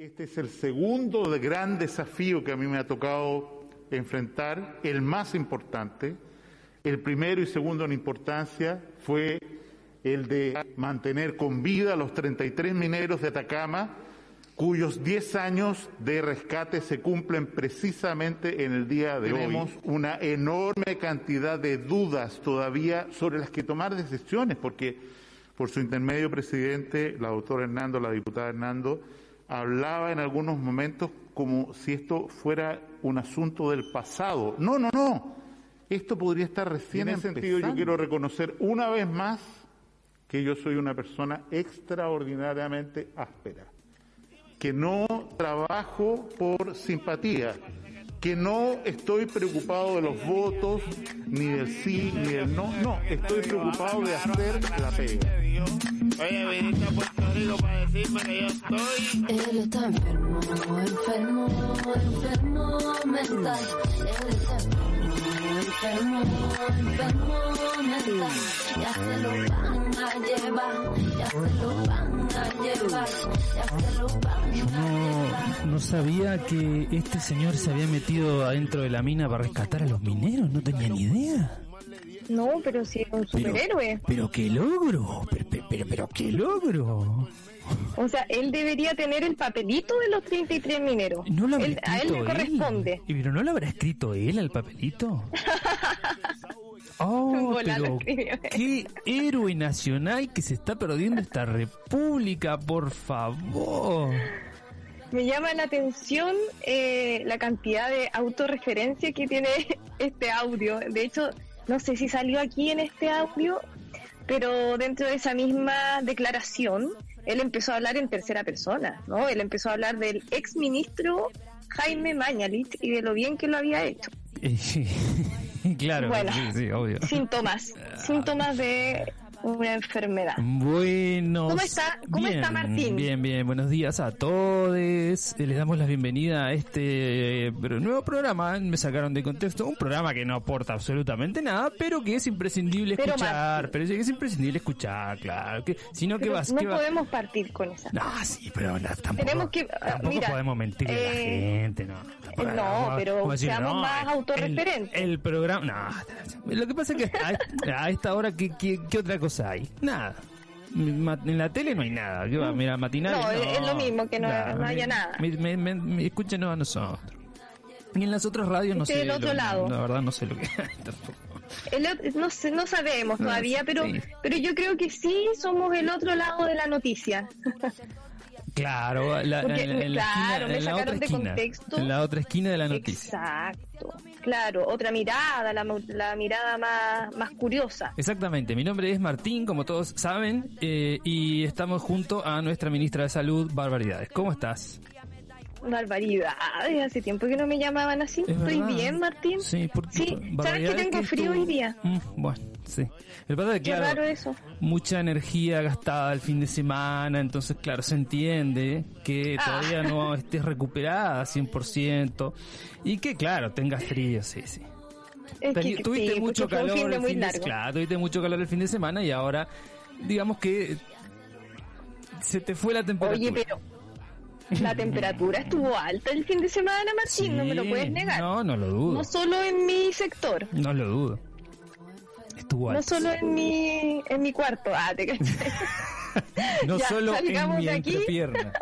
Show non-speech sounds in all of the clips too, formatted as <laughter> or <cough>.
Este es el segundo de gran desafío que a mí me ha tocado enfrentar, el más importante. El primero y segundo en importancia fue el de mantener con vida a los 33 mineros de Atacama, cuyos 10 años de rescate se cumplen precisamente en el día de hoy. Tenemos una enorme cantidad de dudas todavía sobre las que tomar decisiones, porque por su intermedio presidente, la doctora Hernando, la diputada Hernando, hablaba en algunos momentos como si esto fuera un asunto del pasado. No, no, no. Esto podría estar recién en ese sentido. Yo quiero reconocer una vez más que yo soy una persona extraordinariamente áspera, que no trabajo por simpatía, que no estoy preocupado de los votos, ni del sí, ni del no, no, estoy preocupado de hacer la pega. Oye, viniste a Puerto Rico para decirme que yo estoy. Él está enfermo, enfermo, enfermo mental. Él está enfermo, enfermo, enfermo mental. Ya se lo van a llevar, ya se lo van a llevar, ya se lo van a llevar. No, no sabía que este señor se había metido adentro de la mina para rescatar a los mineros, no tenía ni idea. No, pero si es un superhéroe. Pero qué logro, pero, pero, pero, qué logro. O sea, él debería tener el papelito de los 33 mineros. No lo Él- a él le corresponde. ¿Y pero no lo habrá escrito él al papelito? <laughs> Oh, pero qué héroe nacional que se está perdiendo esta república, por favor. Me llama la atención eh, la cantidad de autorreferencia que tiene <laughs> este audio. De hecho, no sé si salió aquí en este audio, pero dentro de esa misma declaración, él empezó a hablar en tercera persona, ¿no? Él empezó a hablar del ex ministro Jaime Mañalich y de lo bien que lo había hecho. <laughs> claro, Bueno. sí, sí, obvio. Síntomas, síntomas de una enfermedad. Bueno. ¿Cómo está- cómo está Martín? Bien, bien. Buenos días a todos. Eh, Les damos la bienvenida a este eh, nuevo programa. Me sacaron de contexto un programa que no aporta absolutamente nada, pero que es imprescindible Pero, escuchar. Martín. pero es, es imprescindible escuchar, claro. Que, si no, ¿qué Pero vas? no va- podemos partir con esa. No, sí, pero la- tampoco, Tenemos que- ah, tampoco mira, podemos mentirle a la eh, gente, no. Tampoco- no, pero decir, seamos más el- autorreferentes. El, programa, no. Lo que pasa es que a, a esta hora, ¿qué, qué, qué otra cosa hay? Nada. En la tele no hay nada. ¿Qué va? Mira, matinal. No, es lo mismo, que no- no haya nada. Me, me, me- escúchenos a nosotros. Y en las otras radios no Este sé. del otro lo- lado. La verdad no sé lo que <laughs> tampoco. El ot- no, sé- no sabemos No, todavía, pero, sí. pero yo creo que sí somos el otro lado de la noticia. <laughs> Claro, la, Porque, en, en la esquina, me en la sacaron otra de esquina. contexto. En la otra esquina de la noticia. Exacto. Claro, otra mirada, la, la mirada más, más curiosa. Exactamente, mi nombre es Martín, como todos saben, eh, y estamos junto a nuestra ministra de Salud, Barbaridades. ¿Cómo estás? Barbaridades, hace tiempo que no me llamaban así. ¿Es ¿Estoy verdad? bien, Martín? Sí, porque Sí, ¿sabes que tengo frío hoy día? Mm, bueno, sí. El pasa es que, claro, raro eso. mucha energía gastada el fin de semana, entonces, claro, se entiende que Ah. todavía no estés recuperada 100% y que, claro, tengas frío, sí, sí. Es tuviste sí, mucho calor fin el fin de, claro, tuviste mucho calor el fin de semana y ahora digamos que se te fue la temperatura. Oye, pero <laughs> la temperatura estuvo alta el fin de semana, Martín, no me lo Sí, puedes negar. No, no lo dudo. No solo en mi sector, No lo dudo. Estuvo no alto. solo en mi, en mi cuarto. Ah, te. <laughs> No Ya, solo en mi entrepierna.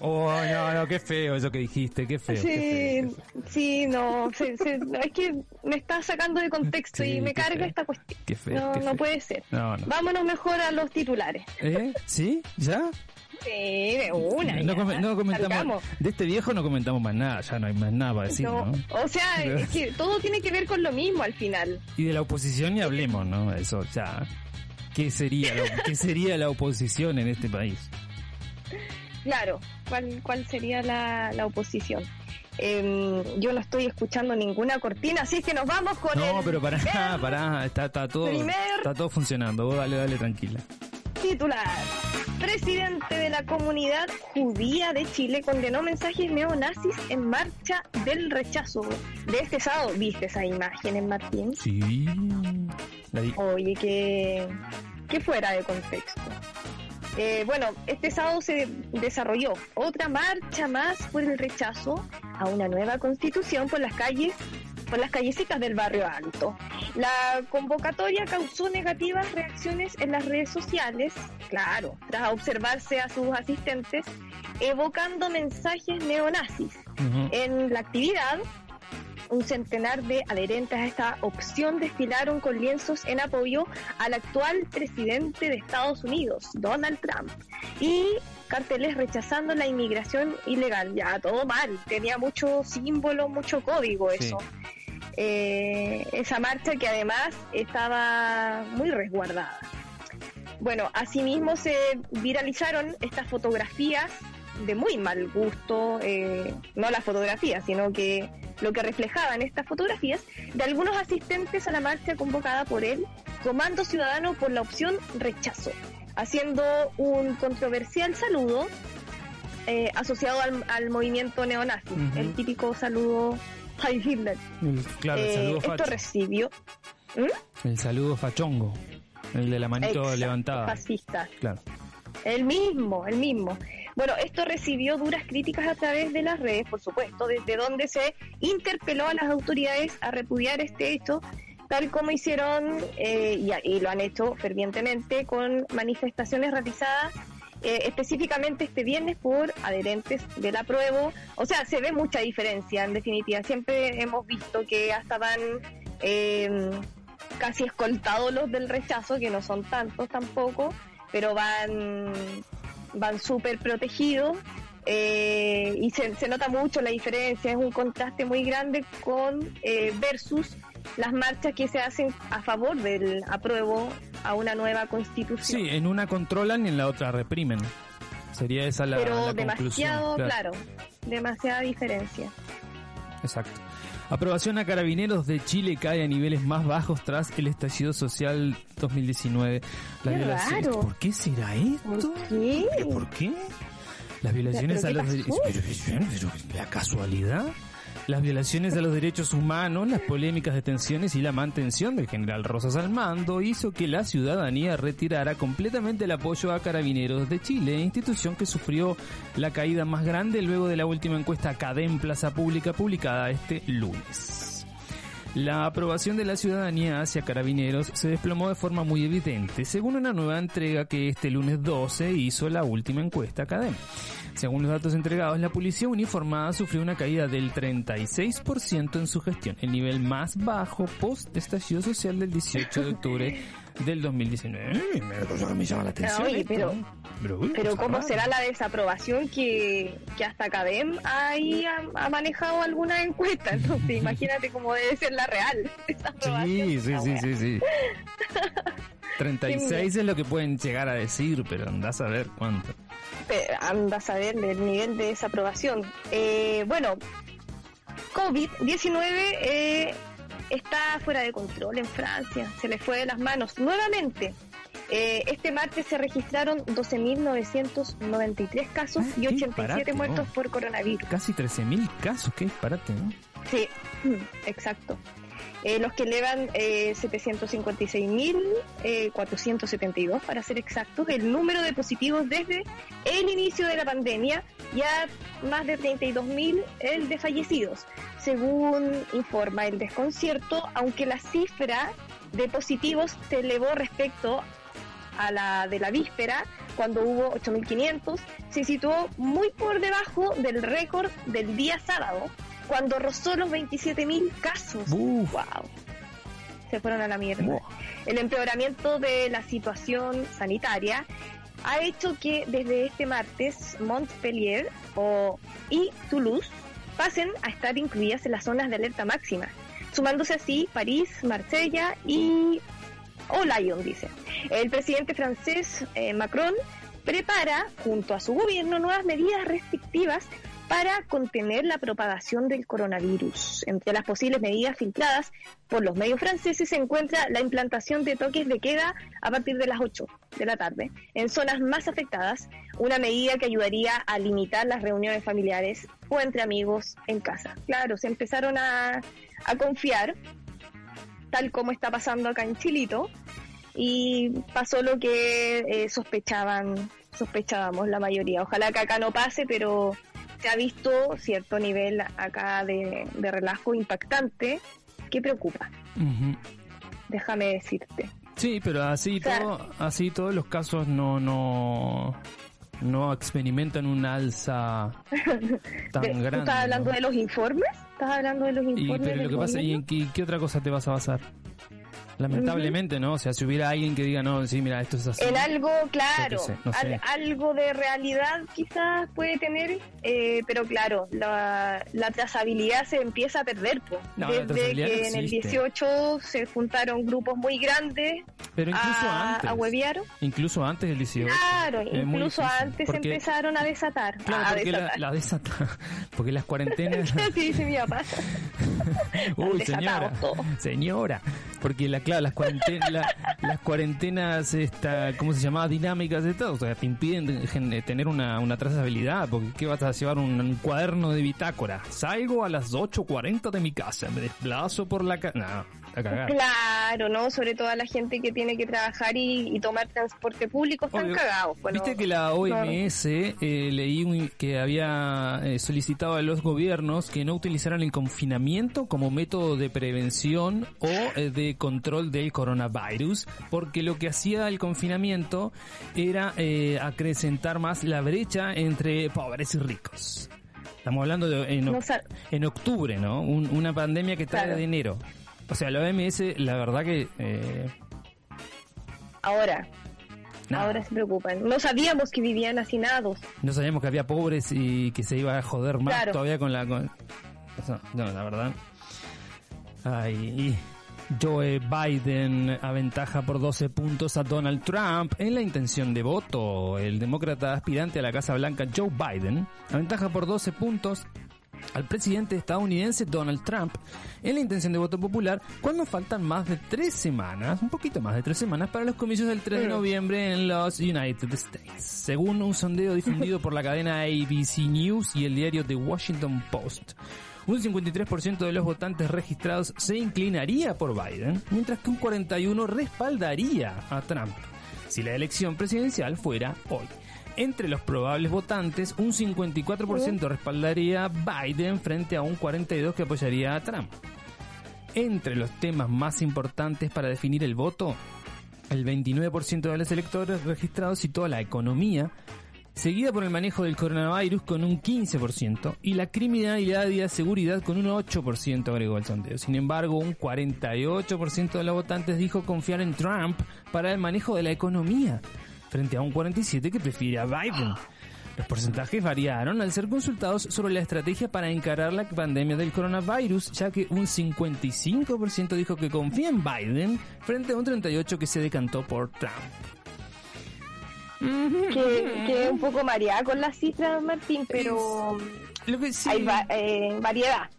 Oh, no, no, qué feo eso que dijiste, qué feo. qué feo, qué Sí, feo. sí, no, se- se- no, es que me está sacando de contexto Sí, y me carga feo. esta cuestión. Qué feo, no, qué no puede ser. No, no. Vámonos mejor a los titulares. ¿Eh? ¿Sí? ¿Ya? Sí, de una. No, ya, come- no comentamos. salgamos. De este viejo no comentamos más nada, ya no hay más nada para decir, No, ¿no? O sea, <laughs> es que todo tiene que ver con lo mismo al final. Y de la oposición ni hablemos, ¿no? Eso, ya. ¿Qué sería, la, ¿qué sería la oposición en este país? Claro, ¿cuál, cuál sería la, la oposición? Em, yo no estoy escuchando ninguna cortina, así que nos vamos con No, el pero pará, <laughs> pará, está, está todo, primer- está todo funcionando. Vos dale, dale, tranquila. Titular. Presidente de la comunidad judía de Chile condenó mensajes neonazis en marcha del rechazo de este sábado. ¿Viste esas imágenes, Martín? Sí. La di- Oye, que, que fuera de contexto. Eh, bueno, este sábado se desarrolló otra marcha más por el rechazo a una nueva constitución por las calles, por las callecitas del barrio alto. La convocatoria causó negativas reacciones en las redes sociales, claro, tras observarse a sus asistentes evocando mensajes neonazis. En la actividad, un centenar de adherentes a esta opción desfilaron con lienzos en apoyo al actual presidente de Estados Unidos, Donald Trump, y carteles rechazando la inmigración ilegal. Ya, todo mal, tenía mucho símbolo, mucho código Sí. eso. Eh, esa marcha que además estaba muy resguardada. Bueno, asimismo se viralizaron estas fotografías de muy mal gusto, eh, no las fotografías, sino que lo que reflejaban estas fotografías de algunos asistentes a la marcha convocada por el Comando Ciudadano por la opción rechazo, haciendo un controversial saludo eh, asociado al, al movimiento neonazi, el típico saludo Claro, el Eh, saludo esto recibió El saludo fachongo. El de la manito Exacto, levantada. fascista. Claro. El mismo, el mismo. Bueno, esto recibió duras críticas a través de las redes, por supuesto, desde donde se interpeló a las autoridades a repudiar este hecho, tal como hicieron eh, y, y lo han hecho fervientemente con manifestaciones realizadas eh, específicamente este viernes por adherentes del apruebo. O sea, se ve mucha diferencia, en definitiva. Siempre hemos visto que hasta van eh, casi escoltados los del rechazo, que no son tantos tampoco, pero van van súper protegidos eh, y se, se nota mucho la diferencia, es un contraste muy grande con eh, versus las marchas que se hacen a favor del apruebo a una nueva constitución. Sí, en una controlan y en la otra reprimen. Sería esa la, pero la demasiado, conclusión. claro, demasiada diferencia. Exacto. Aprobación a Carabineros de Chile cae a niveles más bajos tras el estallido social 2019. Las Qué raro. ¿Por qué será esto? ¿Por qué? ¿Pero ¿Por qué? Las violaciones ¿Pero a los derechos. Pero, pero, pero, ¿La casualidad? Las violaciones a los derechos humanos, las polémicas detenciones y la mantención del general Rosas al mando hizo que la ciudadanía retirara completamente el apoyo a Carabineros de Chile, institución que sufrió la caída más grande luego de la última encuesta Cadem Plaza Pública publicada este lunes. La aprobación de la ciudadanía hacia carabineros se desplomó de forma muy evidente, según una nueva entrega que este lunes 12 hizo la última encuesta Cadem. Según los datos entregados, la policía uniformada sufrió una caída del 36% en su gestión, el nivel más bajo post estallido social del 18 de octubre del 2019. Eh, cosa que me llama la atención. Oye, pero- ¿no? pero, uy, Pero ¿cómo rara. será la desaprobación que, que hasta Cadem ahí ha, ha manejado alguna encuesta? Entonces <laughs> imagínate cómo debe ser la real. <laughs> Sí, sí, sí, sí, sí. <laughs> 36 es lo que pueden llegar a decir, pero andás a ver cuánto. Pe- anda a saber el nivel de desaprobación. Eh, bueno, COVID-19 eh, está fuera de control en Francia, se le fue de las manos nuevamente. Eh, este martes se registraron 12.993 casos Ah, y qué 87 disparate, muertos ¿no? por coronavirus. Casi 13.000 casos, qué disparate, ¿no? Sí, <clears throat> exacto. Eh, los que elevan eh, 756.472 para ser exactos, el número de positivos desde el inicio de la pandemia, ya más de 32.000 el de fallecidos, según informa el desconcierto, aunque la cifra de positivos se elevó respecto a la de la víspera, cuando hubo 8.500, se situó muy por debajo del récord del día sábado, cuando rozó los 27.000 casos. Uf. ¡Wow! Se fueron a la mierda. El empeoramiento de la situación sanitaria ha hecho que desde este martes Montpellier o, y Toulouse pasen a estar incluidas en las zonas de alerta máxima, sumándose así París, Marsella y o Lyon, dice. El presidente francés eh, Macron prepara, junto a su gobierno, nuevas medidas restrictivas para contener la propagación del coronavirus. Entre las posibles medidas filtradas por los medios franceses se encuentra la implantación de toques de queda a partir de las 8 de la tarde en zonas más afectadas, una medida que ayudaría a limitar las reuniones familiares o entre amigos en casa. Claro, se empezaron a, a confiar tal como está pasando acá en Chilito, y pasó lo que eh, sospechaban sospechábamos la mayoría. Ojalá que acá no pase, pero se ha visto cierto nivel acá de, de relajo impactante que preocupa, déjame decirte. Sí, pero así sea- todo, así todos los casos no no no experimentan un alza <laughs> tan De- ¿Tú grande. estás hablando ¿no? de los informes? ¿Estás hablando de los Y, informes? pero lo que pasa, ¿y en qué, qué otra cosa te vas a basar? Lamentablemente, ¿no? O sea, si hubiera alguien que diga, no, sí, mira, esto es así. En algo, claro, sé, no sé. al- algo de realidad quizás puede tener, eh, pero claro, la, la trazabilidad se empieza a perder. No, la Desde que no en el existe. 18 se juntaron grupos muy grandes Pero incluso a, antes. a huevear. Incluso antes del 18. Claro, incluso antes porque- empezaron a desatar. Claro, a porque la, desatar. la desata. <laughs> Porque las cuarentenas. <laughs> Así dice mi papá. <laughs> Uy, señora. Señora. Porque la, claro, las cuarentenas, la- las cuarentenas, esta, ¿cómo se llama? Dinámicas de todo. O sea, te impiden tener una, una trazabilidad. Porque ¿qué vas a llevar? Un, cuaderno de bitácora. Salgo a las 8.40 de mi casa. Me desplazo por la casa. No, a cagar. Claro, ¿no? Sobre todo a la gente que tiene que trabajar y, y tomar transporte público están Obvio. cagados. Bueno, Viste que la OMS eh, leí un- que había eh, solicitado a los gobiernos que no utilizaran el confinamiento como método de prevención o eh, de control del coronavirus, porque lo que hacía el confinamiento era eh, acrecentar más la brecha entre pobres y ricos. Estamos hablando de No en octubre, ¿no? Un- una pandemia que está Claro. de enero. O sea, la OMS, la verdad que... eh, Ahora, nada. ahora se preocupan. No sabíamos que vivían hacinados. No sabíamos que había pobres y que se iba a joder más Claro. todavía con la... con- no, la verdad. Ay, y Joe Biden aventaja por 12 puntos a Donald Trump en la intención de voto. El demócrata aspirante a la Casa Blanca, Joe Biden, aventaja por 12 puntos al presidente estadounidense Donald Trump en la intención de voto popular cuando faltan más de tres semanas, un poquito más de tres semanas para los comicios del 3 de noviembre en los United States. Según un sondeo difundido por la cadena ABC News y el diario The Washington Post, un 53% de los votantes registrados se inclinaría por Biden, mientras que un 41% respaldaría a Trump si la elección presidencial fuera hoy. Entre los probables votantes, un 54% respaldaría a Biden frente a un 42% que apoyaría a Trump. Entre los temas más importantes para definir el voto, el 29% de los electores registrados citó la economía, seguida por el manejo del coronavirus con un 15% y la criminalidad y la seguridad con un 8% agregó el sondeo. Sin embargo, un 48% de los votantes dijo confiar en Trump para el manejo de la economía, frente a un 47% que prefiere a Biden. Los porcentajes variaron al ser consultados sobre la estrategia para encarar la pandemia del coronavirus, ya que un 55% dijo que confía en Biden frente a un 38% que se decantó por Trump. Que, que un poco mareada con las cifras, Martín, pero Lo que sí, hay va- eh, variedad.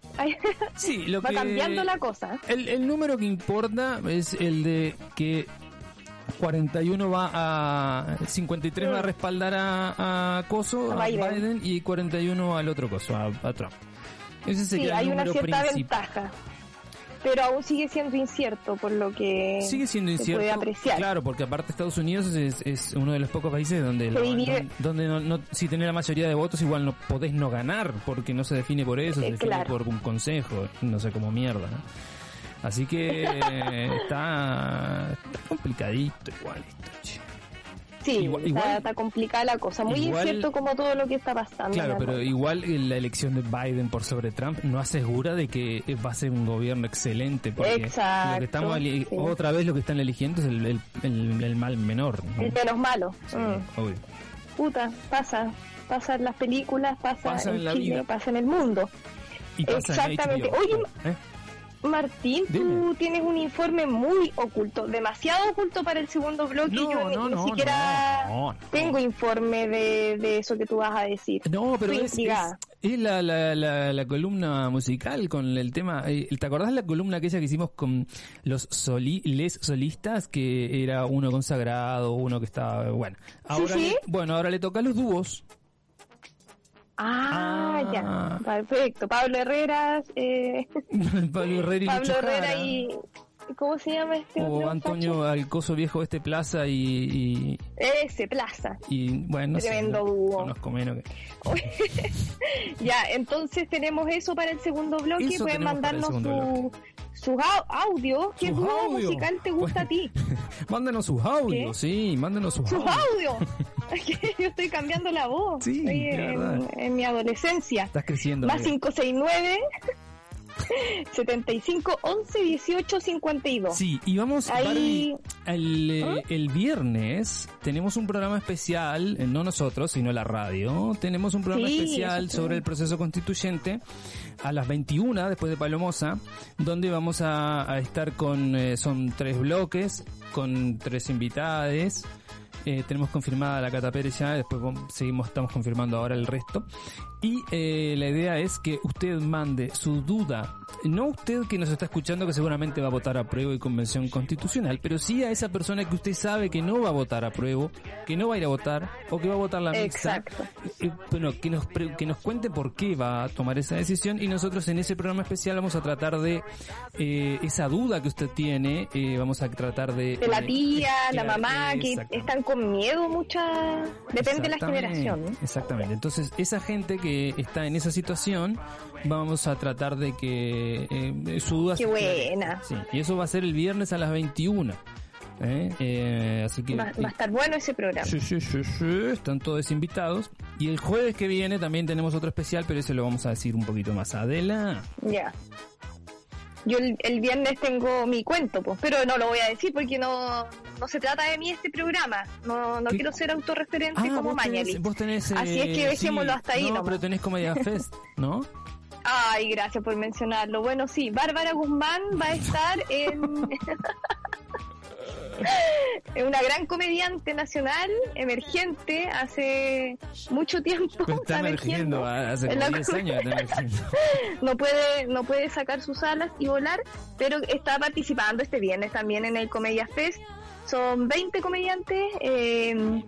Sí, lo <laughs> va que- cambiando la cosa. El, el número que importa es el de que 41 va a 53 va a respaldar a, a Coso, A a Biden. Biden. y 41 al otro Coso, a, a Trump. Ese Sí, hay una cierta ventaja. Pero aún sigue siendo incierto, por lo que Sigue siendo se incierto. puede apreciar. Claro, porque aparte Estados Unidos es, es uno de los pocos países donde, donde, donde no, no- si tenés la mayoría de votos igual no podés no ganar, porque no se define por eso, se Eh, define claro. por un consejo, no sé cómo mierda. ¿no? Así que eh, está, está complicadito igual esto, che. Sí, Igual- está, igual- está complicada la cosa. Muy igual- incierto como todo lo que está pasando. Claro, pero igual la elección de Biden por sobre Trump no asegura de que va a ser un gobierno excelente, porque Exacto, lo que estamos eli- sí. otra vez lo que están eligiendo es el, el- el- el mal menor. ¿no? El menos malo. Sí, Mm. obvio. Puta, pasa. Pasa en las películas, pasa, Pasa en en la Chile, vida. pasa en el mundo. Y pasa en Exactamente. HBO. Oye, ¿Eh? Martín, tú Dime. tienes un informe muy oculto, demasiado oculto para el segundo bloque. No, Yo ni, no, ni no, siquiera tengo informe de, de eso que tú vas a decir. No, pero es, es- es la, la, la, la columna musical con el tema. eh, ¿Te acordás la columna aquella que hicimos con los soli, les solistas? Que era uno consagrado, uno que estaba. Bueno, ahora, sí. Le, bueno, ahora le toca a los dúos. Ah, Ah. ya, perfecto. Pablo Herrera, eh, <laughs> <laughs> Pablo Herrera y Pablo Lucho Herrera Jara. y ¿cómo se llama este O otro Antonio Alcoso Viejo este Plaza y? Ese, Plaza. y, bueno, no Tremendo dúo. que- <laughs> ya, entonces tenemos eso para el segundo bloque. Eso Pueden mandarnos su, sus au- audios. ¿Qué dúo musical te gusta a ti? Mándenos sus audios, sí, mándenos sus sus audios. audios. <laughs> Yo estoy cambiando la voz. Sí, Estoy en, mi adolescencia. Estás creciendo. Más amiga. 569 75 11 18 52. Sí, y vamos, Ahí- Barbie, el, eh, el viernes tenemos un programa especial, eh, no nosotros, sino la radio. Tenemos un programa Sí, especial sí. sobre el proceso constituyente a las 21, después de Palomosa, donde vamos a, a estar con, eh, son tres bloques, con tres invitades. Eh, tenemos confirmada la Cata Pérez ya, después seguimos, estamos confirmando ahora el resto. Y eh, la idea es que usted mande su duda, no usted que nos está escuchando que seguramente va a votar a prueba y convención constitucional, pero sí a esa persona que usted sabe que no va a votar a prueba, que no va a ir a votar o que va a votar la mixta. Exacto. Eh, bueno, que nos, pre- que nos cuente por qué va a tomar esa decisión y nosotros en ese programa especial vamos a tratar de eh, esa duda que usted tiene, eh, vamos a tratar de... De la eh, tía, la mamá, que están con miedo muchas... Depende de la generación. Exactamente. Entonces, esa gente que está en esa situación, vamos a tratar de que eh, su duda Qué buena. Sí, y eso va a ser el viernes a las 21. ¿eh? Eh, así que... Va, va a estar bueno ese programa. Sí, sí, sí, sí, están todos invitados. Y el jueves que viene también tenemos otro especial, pero ese lo vamos a decir un poquito más. Adela. Ya. Yo el, el viernes tengo mi cuento, pues, pero no lo voy a decir porque no, no se trata de mí este programa. No, no ¿Qué? quiero ser autorreferente como Ah, vos Mañalich. tenés, vos tenés, Así es que eh, dejémoslo hasta ahí No, nomás. pero tenés Comedia <laughs> Fest, ¿no? Ay, gracias por mencionarlo. Bueno, sí, Bárbara Guzmán va a estar en... <laughs> es <laughs> una gran comediante nacional, emergente, hace mucho tiempo. Pero está emergiendo, hace como la 10 <laughs> años está emergiendo. <laughs> no puede no puede sacar sus alas y volar, pero está participando este viernes también en el Comedia Fest. Son 20 comediantes eh,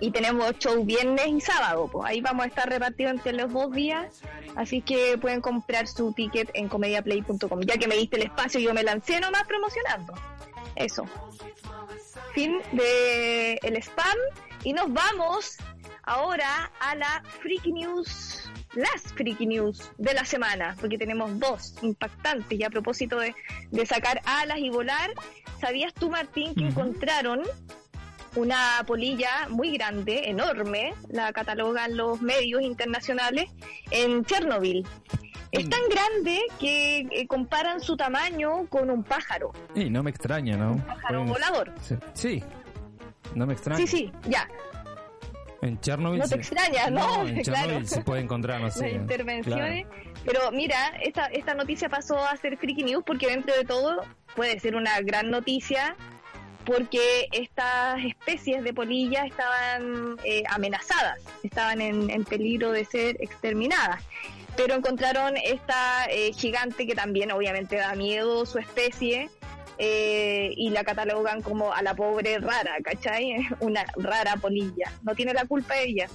y tenemos show viernes y sábado. Pues ahí vamos a estar repartidos entre los dos días, así que pueden comprar su ticket en comediaplay.com. Ya que me diste el espacio, yo me lancé nomás promocionando. Eso. Fin de el spam y nos vamos ahora a la Freaky News, las Freaky News de la semana, porque tenemos dos impactantes y a propósito de, de sacar alas y volar, ¿sabías tú Martín que encontraron una polilla muy grande, enorme, la catalogan los medios internacionales, en Chernobyl? Es tan grande que eh, comparan su tamaño con un pájaro, Y no me extraña, ¿no? pájaro Pueden- volador. Sí, sí, no me extraña. Sí, sí, ya. En Chernobyl. No te se- extraña, ¿no? en <laughs> Chernobyl Claro. se puede encontrar, no sé. las intervenciones. claro. Pero mira, esta, esta noticia pasó a ser Freaky News porque dentro de todo puede ser una gran noticia porque estas especies de polillas estaban eh, amenazadas, estaban en, en peligro de ser exterminadas. Pero encontraron esta eh, gigante que también obviamente da miedo su especie eh, y la catalogan como a la pobre rara, ¿cachai? <laughs> Una rara polilla. No tiene la culpa ella.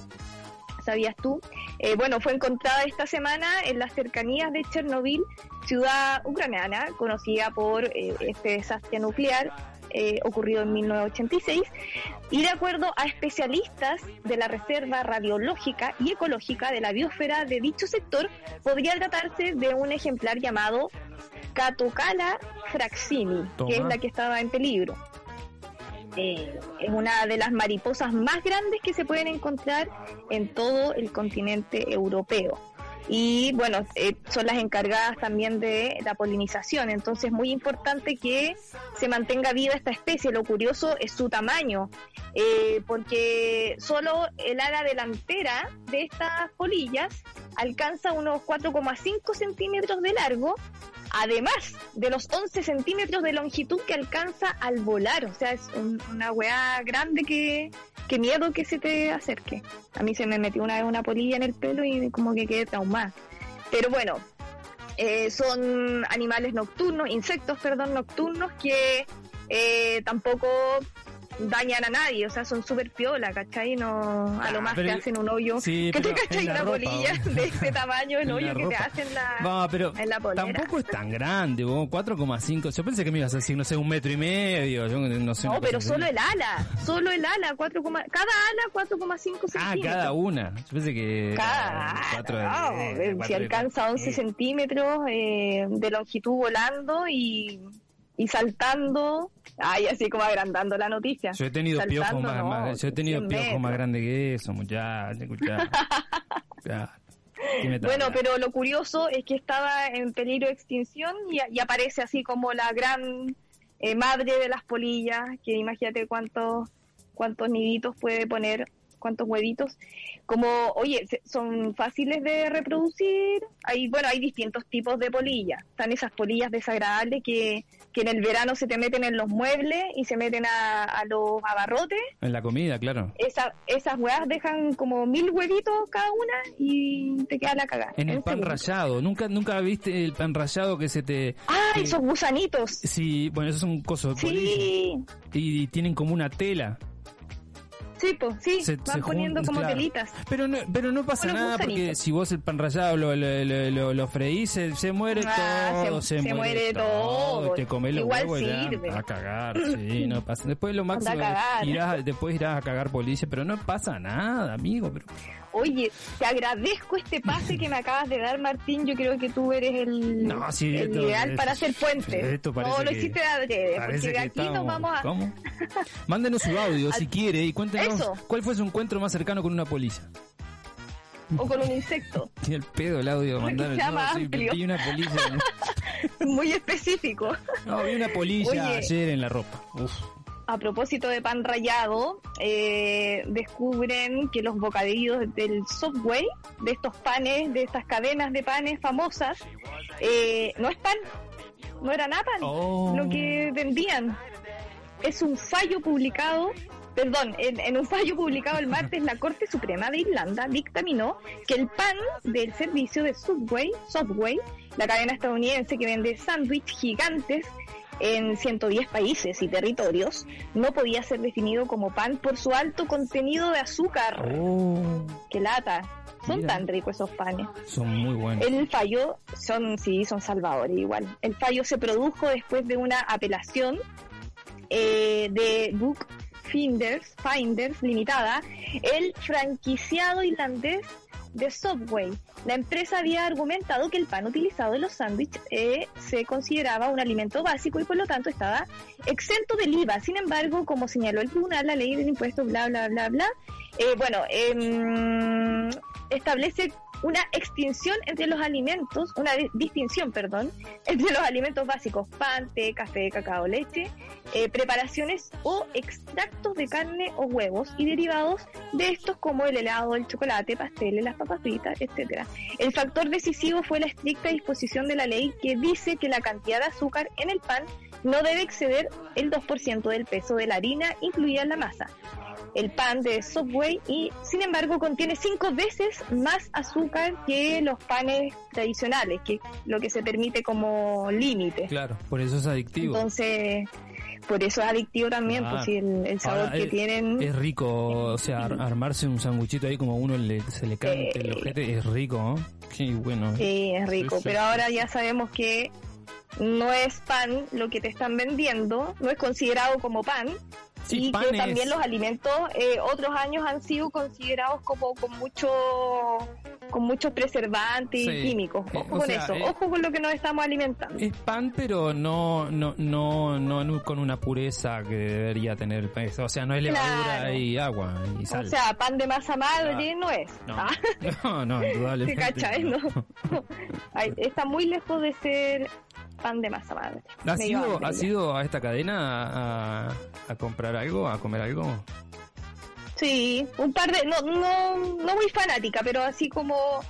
¿Sabías tú? Eh, bueno, fue encontrada esta semana en las cercanías de Chernobyl, ciudad ucraniana, conocida por eh, este desastre nuclear eh, ocurrido en 1986. Y de acuerdo a especialistas de la Reserva Radiológica y Ecológica de la Biosfera de dicho sector, podría tratarse de un ejemplar llamado Catocala fraxini, que es la que estaba en peligro. Eh, es una de las mariposas más grandes que se pueden encontrar en todo el continente europeo. Y bueno, eh, son las encargadas también de la polinización, entonces es muy importante que se mantenga viva esta especie. Lo curioso es su tamaño, eh, porque solo el ala delantera de estas polillas alcanza unos 4,5 centímetros de largo, además de los 11 centímetros de longitud que alcanza al volar. O sea, es un- una weá grande que, que miedo que se te acerque. A mí se me metió una vez una polilla en el pelo y como que quedé traumada. Pero bueno, eh, son animales nocturnos, insectos, perdón, nocturnos que eh, tampoco dañan a nadie, o sea, son súper piola, ¿cachai? No, a lo Ah, más te hacen un hoyo. Sí, que te cachai una ropa, boludo. de este tamaño, el En <laughs> hoyo que te hacen la, No, pero en la polera. tampoco es tan grande, vos, 4,5. Yo pensé que me ibas a decir, no sé, un metro y medio. Yo no sé. No, pero solo el ala, solo el ala, 4, cada ala 4,5 Ah, centímetros. cada una. Yo pensé que. Cada, cuatro de- no, de- eh, cuatro si alcanza 11 eh. centímetros eh, de longitud volando y, y saltando, ay, así como agrandando la noticia. Yo he tenido Saltando, piojos más, no, más- yo he tenido 100 piojos más grandes que eso, muchachos, escuchá. <laughs> Claro. ¿Qué me Bueno, pero lo curioso es que estaba en peligro de extinción y, y aparece así como la gran eh, madre de las polillas, que imagínate cuántos cuántos niditos puede poner, cuántos huevitos. Como, oye, son fáciles de reproducir. Hay, bueno, hay distintos tipos de polillas. Están esas polillas desagradables que, que en el verano se te meten en los muebles y se meten a, a los abarrotes. En la comida, claro. Esa, esas huevas dejan como mil huevitos cada una y te queda la cagada. En el pan rallado. ¿Nunca, nunca viste el pan rallado que se te... ¡Ah, que- esos gusanitos! Sí, bueno, eso es un coso de polilla. Sí, Y tienen como una tela. Sí, pues, sí, Se- van se poniendo como claro. telitas. Pero no, pero no pasa nada porque si vos el pan rallado lo, lo, lo, freís, se, se muere Ah, todo, se- muere todo. Te comes los Igual huevos ya, sirve. a cagar, sí, no <clears throat> pasa. Después lo máximo, cagar. irás, después irás a cagar policía, pero no pasa nada, amigo. Pero, Oye, te agradezco este pase que me acabas de dar, Martín. Yo creo que tú eres el, No, sí, el esto- ideal es- para hacer <laughs> parece No, lo hiciste de adrede, porque de aquí nos vamos a... ¿Cómo? Mándenos su audio <laughs> si quiere y cuéntenos Eso. cuál fue su encuentro más cercano con una polilla. O con un insecto. <laughs> Tiene el pedo el audio, mandar más sí, una polilla. <laughs> Muy específico. No, vi una polilla Oye. ayer en la ropa. Uf. A propósito de pan rallado, eh, descubren que los bocadillos del Subway, de estos panes, de estas cadenas de panes famosas, eh, no es pan, no era nada pan, Oh. lo que vendían. Es un fallo publicado, perdón, en, en un fallo publicado el martes, la Corte Suprema de Irlanda dictaminó que el pan del servicio de Subway, Subway, la cadena estadounidense que vende sándwiches gigantes en 110 países y territorios, no podía ser definido como pan por su alto contenido de azúcar. Oh, ¡Qué lata! Son Mira. tan ricos esos panes. son muy buenos. El fallo, son sí, son salvadores igual. El fallo se produjo después de una apelación eh, de Book Finders, Finders Limitada, el franquiciado irlandés de Subway. La empresa había argumentado que el pan utilizado en los sándwiches eh, se consideraba un alimento básico y por lo tanto estaba exento del IVA. Sin embargo, como señaló el tribunal, la ley del impuesto, bla, bla, bla, bla, eh, bueno, em, establece una extinción entre los alimentos, una di- distinción, perdón, entre los alimentos básicos, pan, té, café, cacao, leche, eh, preparaciones o extractos de carne o huevos y derivados de estos como el helado, el chocolate, pasteles, las papas fritas, etcétera. El factor decisivo fue la estricta disposición de la ley que dice que la cantidad de azúcar en el pan no debe exceder el 2% del peso de la harina incluida en la masa. El pan de Subway y sin embargo contiene cinco veces más azúcar que los panes tradicionales, que es lo que se permite como límite. Claro, por eso es adictivo. Entonces, por eso es adictivo también, Claro. pues el, el sabor que es- tienen. Es rico, o sea, ar- armarse un sanguchito ahí como uno le, se le cante el Sí. ojete, es rico, ¿no? Qué bueno. Sí, es rico, Sí, sí, pero ahora ya sabemos que no es pan lo que te están vendiendo, no es considerado como pan. Sí, y que también los alimentos eh, otros años han sido considerados como con mucho con muchos preservantes Sí. y químicos. Eh, Ojo o con sea, eso, eh, ojo con lo que nos estamos alimentando. Es pan, pero no, no, no, no, con una pureza que debería tener el pan. O sea, no es levadura Claro. y agua y o sal. sea, pan de masa madre no es. no, Ah, <laughs> no, no, ¿te indudablemente. <laughs> cachai? No. <laughs> Ay, está muy lejos de ser pan de masa madre. ¿Has ido, ¿Has ido a esta cadena a, a comprar algo, a comer algo? Sí, un par de, no, no, no muy fanática, pero así como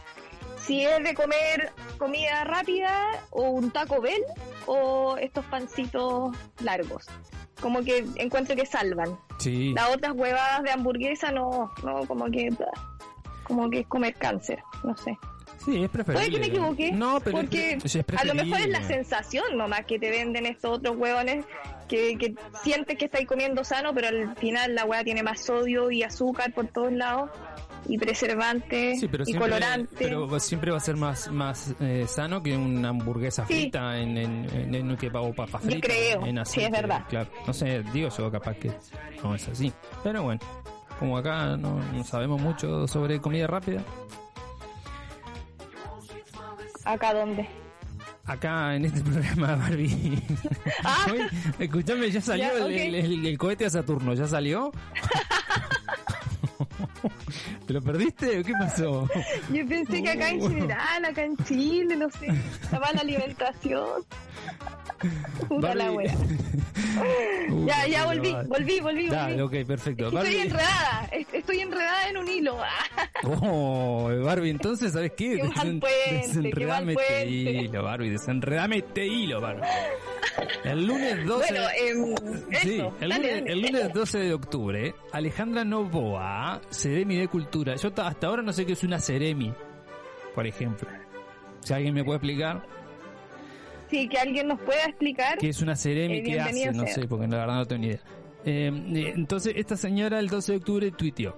si es de comer comida rápida o un Taco Bell o estos pancitos largos. Como que encuentro que salvan. Sí. Las otras huevas de hamburguesa no, no, como que, como que es comer cáncer, no sé. Sí, es preferible. Puede que me equivoque, No, pero porque es, es a lo mejor es la sensación nomás que te venden estos otros huevones que, que sientes que estáis comiendo sano, pero al final la weá tiene más sodio y azúcar por todos lados y Sí, pero y siempre, colorantes. pero siempre va a ser más más eh, sano que una hamburguesa Sí. frita en, en, en, que o papas Yo fritas creo, en sí, es verdad. Claro, no sé, digo yo capaz que no es así. Pero bueno, como acá no, no sabemos mucho sobre comida rápida, ¿Acá dónde? acá en este <laughs> programa Barbie. Ah. <laughs> Hoy, escuchame, ya salió Ya, el, ok. el- el- el cohete a Saturno, ¿ya salió? <laughs> <laughs> ¿Te lo perdiste o qué pasó? Yo pensé que acá en general, acá en Chile, no sé, la mala alimentación. <laughs> Puta la wea. <laughs> Ya, ya volví, volví, volví, ok, perfecto. Es que estoy enredada, es- estoy enredada en un hilo. Oh, Barbie, entonces, ¿sabes qué? Puente, qué desenredame este hilo, Barbie, desenredame este hilo, Barbie. El lunes 12... Bueno, Sí, eso, el, lunes, dale. el lunes 12 de octubre, Alejandra Novoa, Ceremi de Cultura. Yo ta- hasta ahora no sé qué es una Ceremi, por ejemplo. Si alguien me puede explicar Sí, que alguien nos pueda explicar. qué es una Ceremi, Eh, qué hace, no sé, porque la verdad no tengo ni idea. Eh, eh, entonces, esta señora el 12 de octubre tuiteó.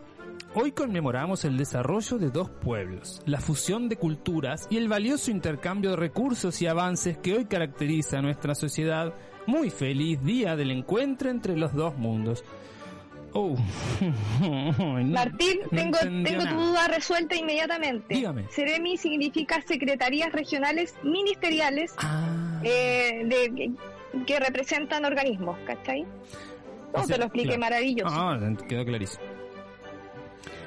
Hoy conmemoramos el desarrollo de dos pueblos, la fusión de culturas y el valioso intercambio de recursos y avances que hoy caracteriza a nuestra sociedad. Muy feliz día del encuentro entre los dos mundos. Oh. <laughs> No- Martín, no tengo, tengo tu duda resuelta inmediatamente. Dígame. Ceremi significa Secretarías Regionales Ministeriales Ah. eh, de, que, representan organismos, ¿cachai? No, te lo expliqué claro. maravilloso. Ah, quedó clarísimo.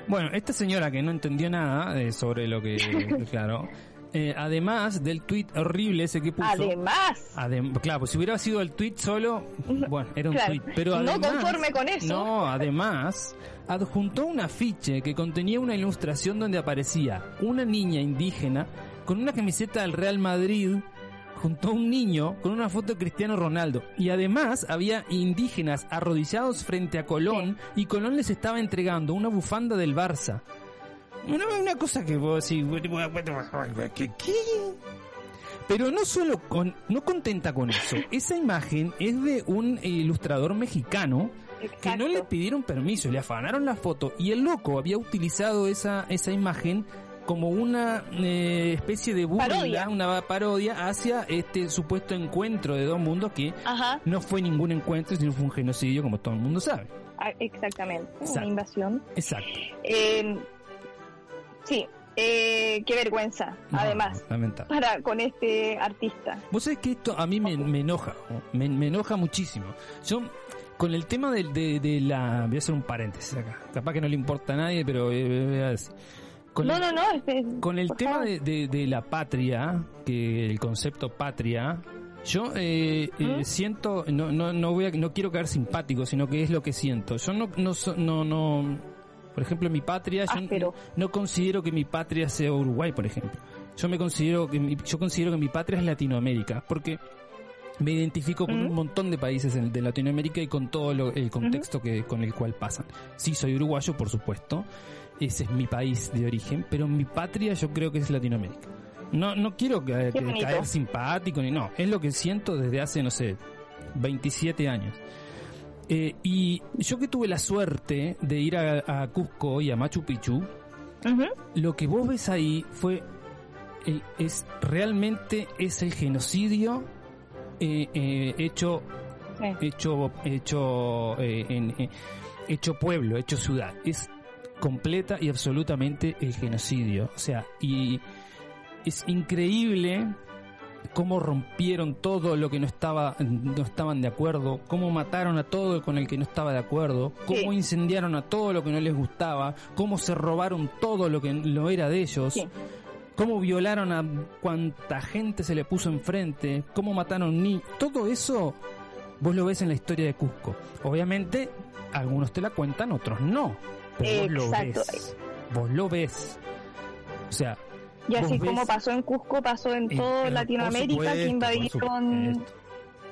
Bueno, esta señora que no entendió nada eh, sobre lo que, <laughs> claro, eh, además del tweet horrible ese que puso. Además, Adem- claro, pues si hubiera sido el tweet solo, bueno, era un Claro, tweet. Pero no además, conforme con eso. No, además, adjuntó un afiche que contenía una ilustración donde aparecía una niña indígena con una camiseta del Real Madrid junto a un niño con una foto de Cristiano Ronaldo. Y además había indígenas arrodillados frente a Colón y Colón les estaba entregando una bufanda del Barça. Una, una cosa que vos decís, ¿qué? Pero no solo con, no contenta con eso, <laughs> esa imagen es de un ilustrador mexicano que no le pidieron permiso, le afanaron la foto y el loco había utilizado esa, esa imagen como una eh, especie de burla, Parodia. una parodia hacia este supuesto encuentro de dos mundos que Ajá, no fue ningún encuentro, sino fue un genocidio, como todo el mundo sabe. ah, exactamente, Exacto. una invasión. Exacto. Eh, sí, eh, qué vergüenza, No, además, lamentable. para con este artista. Vos sabés que esto a mí me, me enoja, ¿no? me, me enoja muchísimo. Yo, con el tema de, de, de la... Voy a hacer un paréntesis acá. Capaz que no le importa a nadie, pero eh, voy a decir. Con No, el, no, no, este, con el tema de, la patria, que el concepto patria, yo eh, eh, ¿Mm? siento, no, no, no voy a, no quiero caer simpático, sino que es lo que siento. Yo no, no, no, no, por ejemplo, mi patria, yo Áspero. no, no considero que mi patria sea Uruguay, por ejemplo. Yo me considero que mi, yo considero que mi patria es Latinoamérica, porque me identifico con un montón de países de Latinoamérica y con todo lo- el contexto que con el cual pasan. Sí, soy uruguayo, por supuesto. Ese es mi país de origen, pero mi patria yo creo que es Latinoamérica. No, no quiero que, que caer simpático ni no, es lo que siento desde hace, no sé, 27 años. Eh, y yo que tuve la suerte de ir a, a Cusco y a Machu Picchu, lo que vos ves ahí fue el- es realmente es el genocidio eh, eh, hecho Sí. hecho hecho eh, en- eh, hecho pueblo hecho ciudad. Es completa y absolutamente el genocidio. O sea y es increíble cómo rompieron todo lo que no estaba no estaban de acuerdo, cómo mataron a todo con el que no estaba de acuerdo, cómo Sí. incendiaron a todo lo que no les gustaba, cómo se robaron todo lo que no era de ellos. Sí. Cómo violaron a cuanta gente se le puso enfrente, cómo mataron ni todo eso vos lo ves en la historia de Cusco. Obviamente algunos te la cuentan, otros no. Pero vos lo ves. Vos lo ves. O sea, Y así como ves- pasó en Cusco, pasó en Eh, toda Latinoamérica que supuesto, por invadieron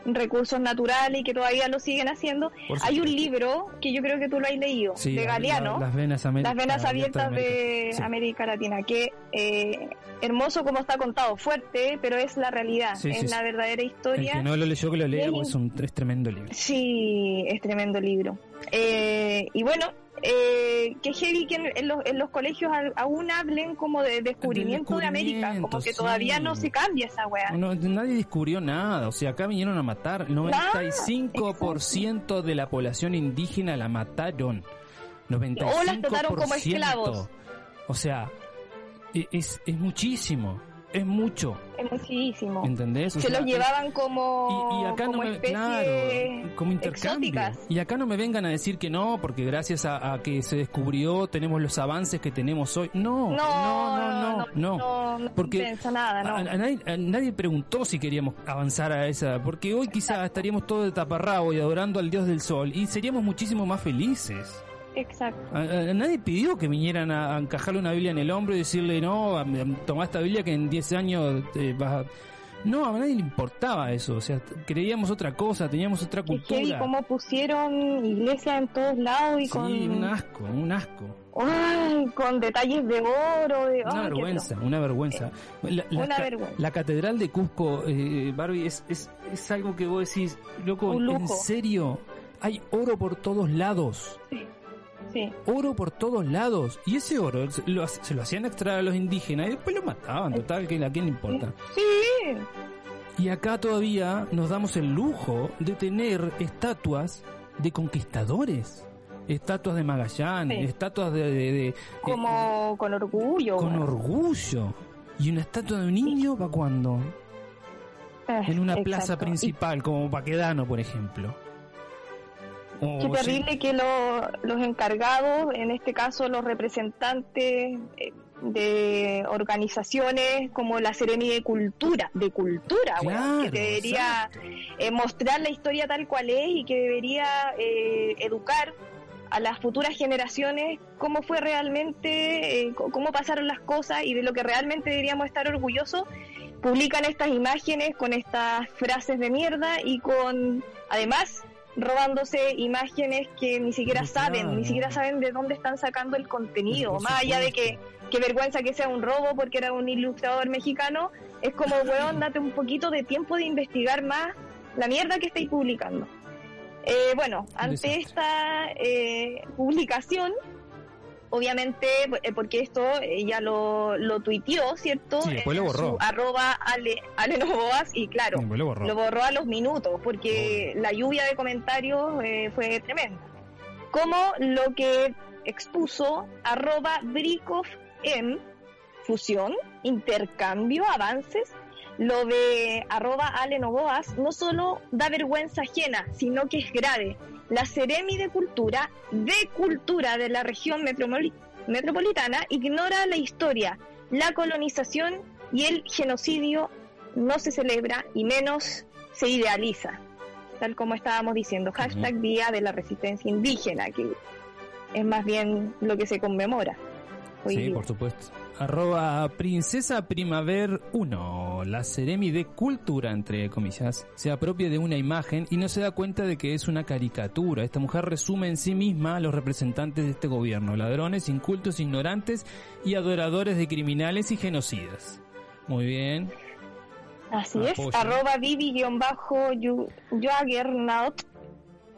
recursos naturales y que todavía lo siguen haciendo. Hay un libro que yo creo que tú lo has leído, Sí, de Galeano, la- las venas, Ameri- Las venas abiertas América. de Sí. América Latina, que eh, hermoso como está contado, fuerte, pero es la realidad, Sí, es sí, la sí. verdadera El historia. que no lo leyó, que lo lea, es un es tremendo libro. Sí, es tremendo libro. Eh, y bueno, eh, que heavy que en, en los, en los colegios aún hablen como de descubrimiento de América, como que todavía no se cambia esa weá. No, nadie descubrió nada, o sea, acá vinieron a matar. El 95% de la población indígena la mataron. 95%. O las trataron como esclavos. O sea, es, es muchísimo, es mucho, Es muchísimo. ¿entendés? O Se sea, los llevaban como, y, y acá como no me, claro, como intercambio. exóticas. Y acá no me vengan a decir que no, porque gracias a, a que se descubrió tenemos los avances que tenemos hoy. No, No, no, no, no, no. no, no Porque nada, no. A, a nadie, nadie preguntó si queríamos avanzar a esa, porque hoy quizás estaríamos todos de taparrabo y adorando al dios del sol y seríamos muchísimo más felices. Exacto. A, a- a nadie pidió que vinieran a, a encajarle una Biblia en el hombro y decirle, no, tomá esta Biblia que en 10 años te vas a... No, a nadie le importaba eso, o sea, creíamos otra cosa, teníamos otra cultura. como pusieron iglesias en todos lados y Sí, con un asco, un asco. Ay, con detalles de oro, de Una ay, vergüenza, una vergüenza. La, la Una vergüenza. la catedral de Cusco, eh, Barbie, es, es, es algo que vos decís, loco, Un en lujo. serio, hay oro por todos lados. atroz. Sí. Oro por todos lados. Y ese oro se lo, se lo hacían extraer a los indígenas y después lo mataban, total, que a quién le importa. Sí. Y acá todavía nos damos el lujo de tener estatuas de conquistadores. Estatuas de Magallanes, Sí. estatuas de... de- de- Como con orgullo. con bueno. orgullo. ¿Y una estatua de un niño para cuándo? Eh, En una exacto. plaza principal, como Paquedano, por ejemplo. Qué sí, terrible que lo- los encargados, en este caso los representantes eh, de organizaciones como la Seremi de Cultura, de Cultura, Claro, que debería eh, mostrar la historia tal cual es y que debería eh, educar a las futuras generaciones cómo fue realmente, eh, cómo pasaron las cosas y de lo que realmente deberíamos estar orgullosos, publican estas imágenes con estas frases de mierda y con, además, robándose imágenes que ni siquiera saben, claro. ni siquiera saben de dónde están sacando el contenido, más allá de que qué vergüenza que sea un robo porque era un ilustrador mexicano, es como, <laughs> weón, date un poquito de tiempo de investigar más la mierda que estáis publicando. Eh, bueno, ante esta eh, publicación, obviamente, eh, porque esto eh, ya lo, lo tuiteó, ¿cierto? Sí, después lo borró. su arroba Ale, Ale y claro, lo borró. lo borró a los minutos porque la lluvia de comentarios eh, fue tremenda. Como lo que expuso arroba Brikov M, fusión, intercambio, avances, lo de arroba Ale Novoas no solo da vergüenza ajena, sino que es grave. La Ceremi de Cultura, de Cultura de la región metropolitana, ignora la historia, la colonización y el genocidio no se celebra y menos se idealiza, tal como estábamos diciendo, hashtag Día de la Resistencia Indígena, que es más bien lo que se conmemora. Hoy Sí, día. por supuesto. Arroba Princesa Primaver 1. La Ceremi de Cultura, entre comillas, se apropia de una imagen y no se da cuenta de que es una caricatura. Esta mujer resume en sí misma a los representantes de este gobierno, ladrones, incultos, ignorantes y adoradores de criminales y genocidas. Muy bien. Así Apoyo. es, arroba Vivi-Jaggernaut.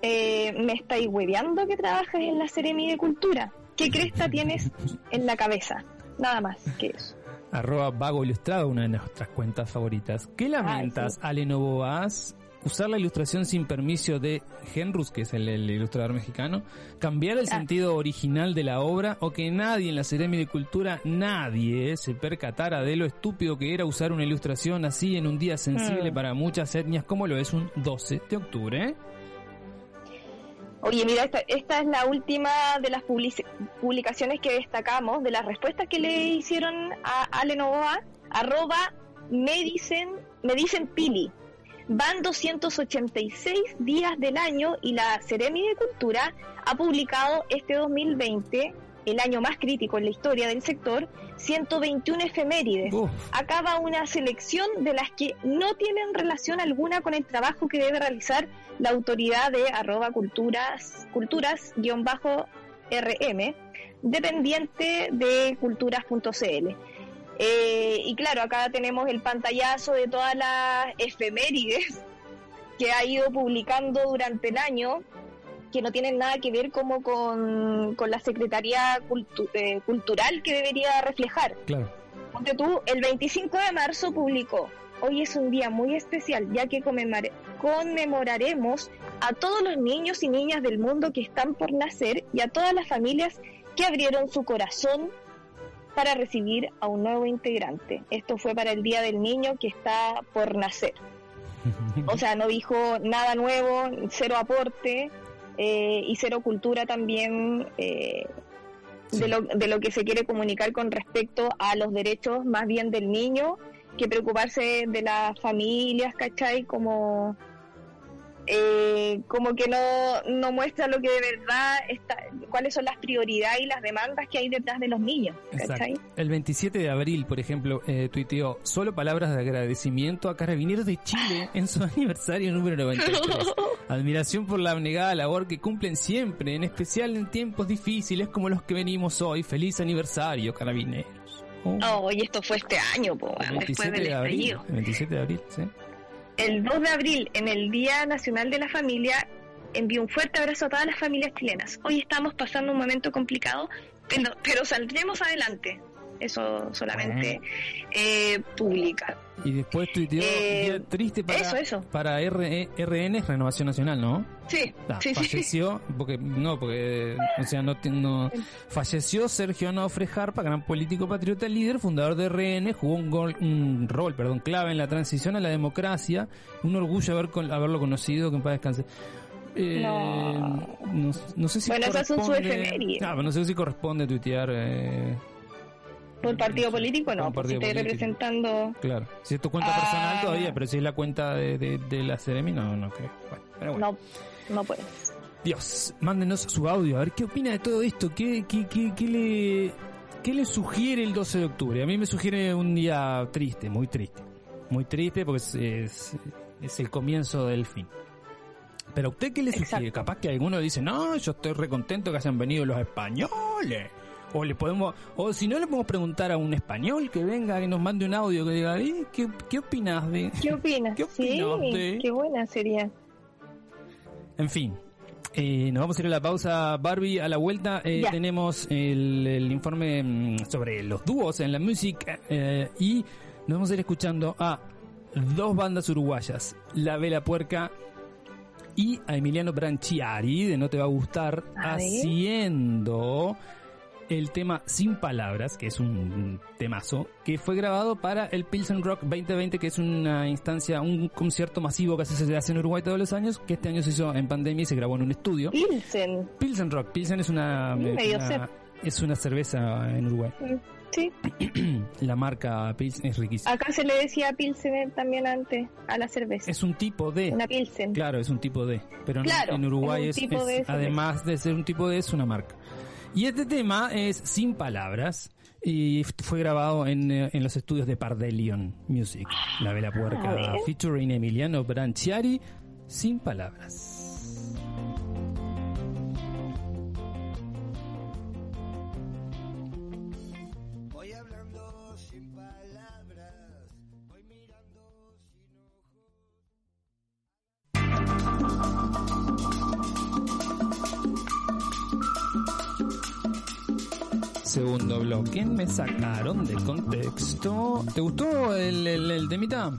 Eh, me estáis hueveando que trabajas en la Ceremi de Cultura. ¿Qué cresta tienes en la cabeza? Nada más que eso. <laughs> Arroba Vago Ilustrado, una de nuestras cuentas favoritas. ¿Qué lamentas, sí. Ale Novoas? Usar la ilustración sin permiso de Henrus, que es el, el ilustrador mexicano, cambiar el Ah. sentido original de la obra o que nadie en la Ceremi de Cultura, nadie se percatara de lo estúpido que era usar una ilustración así en un día sensible Mm. para muchas etnias como lo es un 12 de octubre. Oye, mira, esta, esta es la última de las publicaciones que destacamos, de las respuestas que le hicieron a Ale Novoa, arroba me dicen, me dicen Pili. Van 286 días del año y la Ceremi de Cultura ha publicado este 2020 el año más crítico en la historia del sector, 121 efemérides. Uf. Va una selección de las que no tienen relación alguna con el trabajo que debe realizar la autoridad de arroba culturas, culturas guion bajo RM, dependiente de culturas.cl. Eh, y claro, acá tenemos el pantallazo de todas las efemérides que ha ido publicando durante el año, que no tienen nada que ver como con, con la Secretaría Cultu- eh, Cultural que debería reflejar. Claro. Ponte tú, el 25 de marzo publicó, hoy es un día muy especial ya que conmemoraremos a todos los niños y niñas del mundo que están por nacer y a todas las familias que abrieron su corazón para recibir a un nuevo integrante. Esto fue para el Día del Niño que está por nacer. <laughs> O sea, no dijo nada nuevo, cero aporte eh, y cero cultura también eh, Sí. de, lo, de lo que se quiere comunicar con respecto a los derechos más bien del niño que preocuparse de las familias, ¿cachai? Como, eh, como que no, no muestra lo que de verdad está, cuáles son las prioridades y las demandas que hay detrás de los niños. El 27 de abril, por ejemplo, eh, tuiteó solo palabras de agradecimiento a Carabineros de Chile <laughs> en su aniversario número 93. Admiración por la abnegada labor que cumplen siempre, en especial en tiempos difíciles como los que venimos hoy. Feliz aniversario, Carabineros. Oh, Oh, y esto fue este año, po, el después 27 del de abril. estallido. El 27 de abril, sí. El 2 de abril, en el Día Nacional de la Familia, envío un fuerte abrazo a todas las familias chilenas. Hoy estamos pasando un momento complicado, pero, pero saldremos adelante. Eso solamente eh, publica. Y después tuiteó Eh, triste para, eso, eso. para RN, es Renovación Nacional, ¿no? Sí, Ah, sí, sí. falleció, porque no, porque, o sea, no, no- falleció Sergio Onofre Jarpa, gran político patriota, líder, fundador de RN, jugó un, gol, un rol, perdón, clave en la transición a la democracia, un orgullo haber con- haberlo conocido, que en paz descanse. Eh, No. no, no sé si Bueno, esas son. Ah, no sé si corresponde tuitear. Eh, Por partido político, no, Por porque estoy político. representando. claro, si es tu cuenta Ah. personal todavía, pero si es la cuenta de, de, de la Ceremi, no, no creo. Bueno, pero bueno. No, no puedo. Dios, mándenos su audio, a ver qué opina de todo esto, qué, qué, qué, qué le, qué le sugiere el 12 de octubre. A mí me sugiere un día triste, muy triste, muy triste porque es, es, es el comienzo del fin. Pero a usted qué le sugiere? Exacto. Capaz que alguno dice, no, yo estoy recontento que hayan venido los españoles. O le podemos, o si no le podemos preguntar a un español que venga y nos mande un audio que diga, "Eh, ¿qué, qué opinas de? ¿Qué opinas? <laughs> ¿Qué sí, opinas de- qué buena sería. En fin, eh, nos vamos a ir a la pausa, Barbie. A la vuelta eh, tenemos el, el informe mm, sobre los dúos en la música eh, y nos vamos a ir escuchando a dos bandas uruguayas, La Vela Puerca y a Emiliano Branchiari, de No Te Va a Gustar, A haciendo el tema Sin Palabras, que es un temazo, que fue grabado para el Pilsen Rock 2020, que es una instancia, un concierto masivo que se hace en Uruguay todos los años, que este año se hizo en pandemia y se grabó en un estudio. Pilsen. Pilsen Rock, Pilsen es una, es una cerveza en Uruguay. Sí, <clears throat> La marca Pilsen es riquísima. acá se le decía Pilsen también antes a la cerveza. Es un tipo de... Una Pilsen. Claro, es un tipo de. Pero en- Claro, en Uruguay es es, es- de cerveza. además de ser un tipo de, es una marca. Y este tema es Sin Palabras y fue grabado en, eh, en los estudios de Pardelion Music, La Vela Puerca, A ver. featuring Emiliano Branchiari, Sin Palabras. Segundo bloque, me sacaron de contexto. ¿Te gustó el, el, el temita?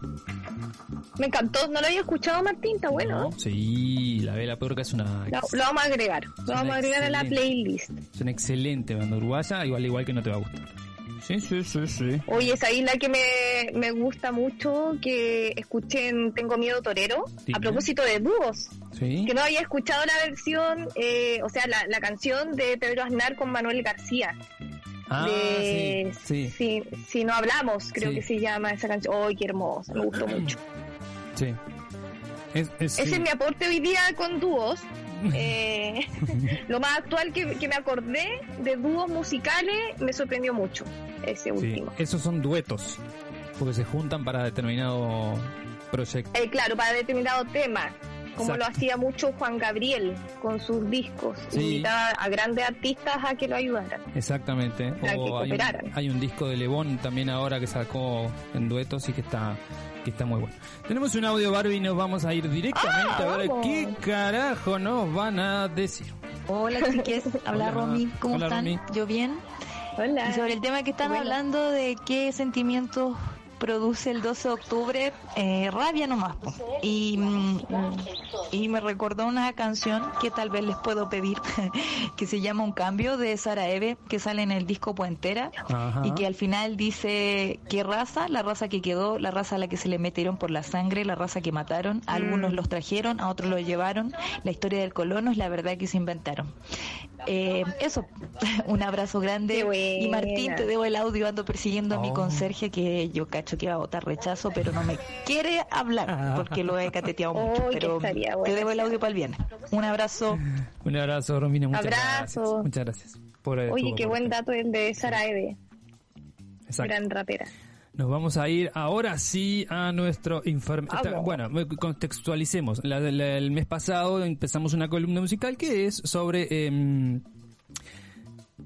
Me encantó, no lo había escuchado Martín, está bueno. ¿no? Sí, La Vela Puerca es una, Lo, lo vamos a agregar, lo vamos a agregar a la playlist. es una excelente banda uruguaya, igual igual que no te va a gustar. Sí, sí, sí, sí. Oye, esa isla que me, me gusta mucho, que escuché en Tengo Miedo Torero, Dime. a propósito de dúos, Sí. que no había escuchado la versión, eh, o sea, la, la canción de Pedro Aznar con Manuel García. Ah, de sí, sí, Si, si no hablamos, creo Sí. que se llama esa canción. ¡Ay, qué hermosa! Me gustó mucho. sí. Es, es- Ese es mi aporte hoy día con dúos. <laughs> Eh, <laughs> lo más actual que, que me acordé de dúos musicales me sorprendió mucho ese Sí, último. esos son duetos, porque se juntan para determinado proyecto. Eh, claro, para determinado tema, como Exacto. lo hacía mucho Juan Gabriel con sus discos. Sí. Invitaba a grandes artistas a que lo ayudaran. Exactamente. Para que hay, un, cooperaran. hay un disco de Lebón también ahora que sacó en duetos y que está que está muy bueno. Tenemos un audio Barbie y nos vamos a ir directamente Ah, a ver vamos. qué carajo nos van a decir. Hola chiques, <laughs> Hola. habla Romy, ¿cómo Hola, están? Romy. ¿Yo bien? Hola. Y sobre el tema que están Bueno. hablando de qué sentimientos produce el 12 de octubre, eh, rabia nomás. Y, mm, y me recordó una canción que tal vez les puedo pedir, <laughs> que se llama Un Cambio de Sara Eve, que sale en el disco Puentera, Ajá. y que al final dice qué raza, la raza que quedó, la raza a la que se le metieron por la sangre, la raza que mataron, a algunos Mm. los trajeron, a otros los llevaron, la historia del colono es la verdad que se inventaron. Eh, eso, <laughs> un abrazo grande. Y Martín, te debo el audio, ando persiguiendo a mi Oh. conserje que yo cacho que va a votar rechazo, pero no me quiere hablar porque lo he cateteado <laughs> mucho. Oh, pero te debo el audio para el viernes. Un abrazo. <laughs> Un abrazo, Romina. Muchas Abrazo. gracias. Muchas gracias. por, eh, Oye, tu qué buen dato el de Sara Eve, Exacto. gran rapera. Nos vamos a ir ahora sí a nuestro informe. Bueno, contextualicemos. La- la- el mes pasado empezamos una columna musical que es sobre em,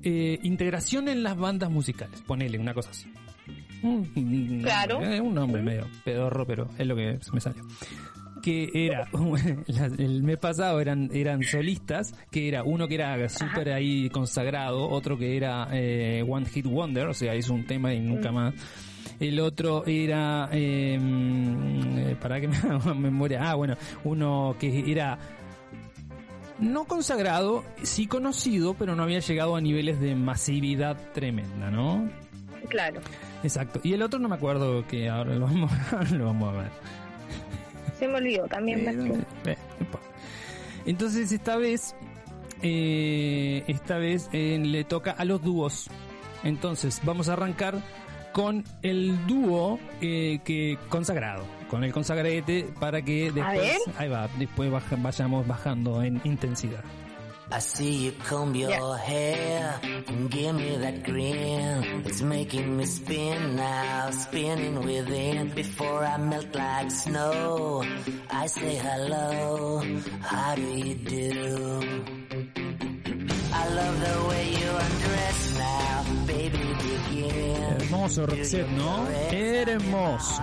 eh, integración en las bandas musicales. Ponele una cosa así. Un, <laughs> Claro. eh, un nombre medio pedorro, pero es lo que me salió. Que era, <laughs> el mes pasado eran, eran solistas, que era uno que era súper ahí consagrado, otro que era eh, One Hit Wonder, o sea, hizo un tema y nunca más. El otro era, eh, eh, para que <laughs> me haga memoria, ah, bueno, uno que era no consagrado, sí conocido, pero no había llegado a niveles de masividad tremenda, ¿no? Claro. Exacto. Y el otro no me acuerdo que ahora lo vamos, <laughs> lo vamos a ver. Se me olvidó también. Eh. Entonces esta vez, eh, esta vez eh, le toca a los dúos. Entonces vamos a arrancar con el dúo eh, que consagrado, con el consagrete para que después, ahí va, después baja- vayamos bajando en intensidad. I see you comb your Yeah. hair and give me that grin. It's making me spin now, spinning within. Before I melt like snow, I say hello. How do you do? I love the way you undress now. Hermoso Roxette, ¿no? Hermoso.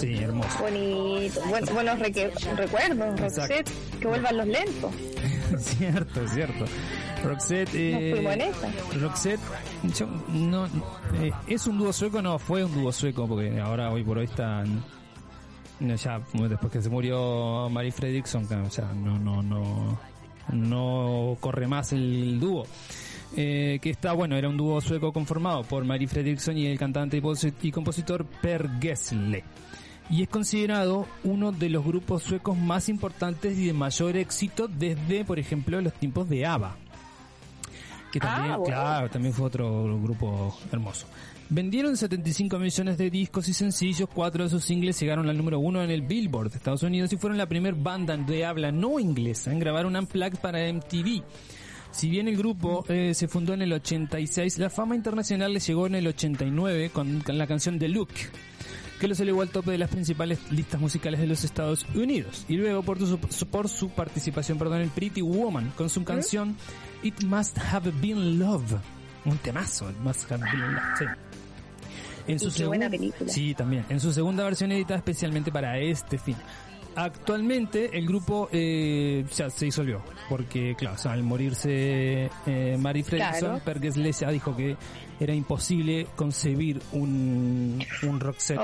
Sí, hermoso. Bonito. Buen- buenos recuerdos, Roxette. Que vuelvan los lentos. <laughs> cierto, cierto. Roxette, eh. Roxette, yo, no, eh, es un dúo sueco, no, fue un dúo sueco, porque ahora hoy por hoy están, ya después que se murió Mary Fredrickson, ya no, no, no, no corre más el dúo. Eh, que está bueno, era un dúo sueco conformado por Mary Fredrickson y el cantante y posi- y compositor Per Gessle. Y es considerado uno de los grupos suecos más importantes y de mayor éxito desde, por ejemplo, los tiempos de ABBA. Que también, Ah, bueno. claro, también fue otro grupo hermoso. Vendieron 75 millones de discos y sencillos, cuatro de sus singles llegaron al número uno en el Billboard de Estados Unidos y fueron la primera banda de habla no inglesa en grabar un unplugged para MTV. Si bien el grupo eh, se fundó en el 86, la fama internacional le llegó en el 89 con, con la canción The Look, que los elevó al tope de las principales listas musicales de los Estados Unidos. Y luego por su, su- por su participación perdón, en Pretty Woman, con su canción It Must Have Been Love. Un temazo, It Must Have Been Love. Sí. En buena película. Sí, también. En su segunda versión editada especialmente para este fin. Actualmente el grupo eh, ya se disolvió porque, claro, o sea, al morirse eh, Mary Fredrickson, Claro. Per Gessle ya dijo que era imposible concebir un, un rock set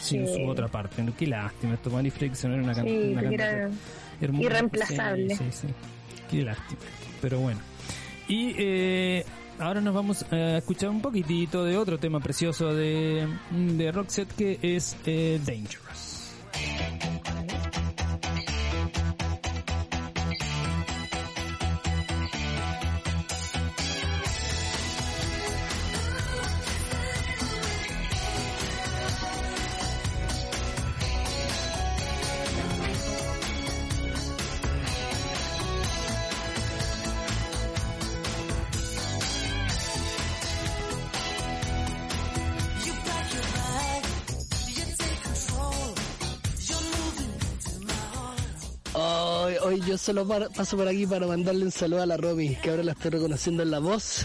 sin, su otra parte. Qué lástima, esto Mary Fredrickson era una, can- Sí, una cantante hermosa. irreemplazable. Sí, sí, sí. Qué lástima. Pero bueno. Y eh, ahora nos vamos a escuchar un poquitito de otro tema precioso de, de Roxette que es eh, Dangerous. Solo paso por aquí para mandarle un saludo a la Romy, que ahora la estoy reconociendo en la voz.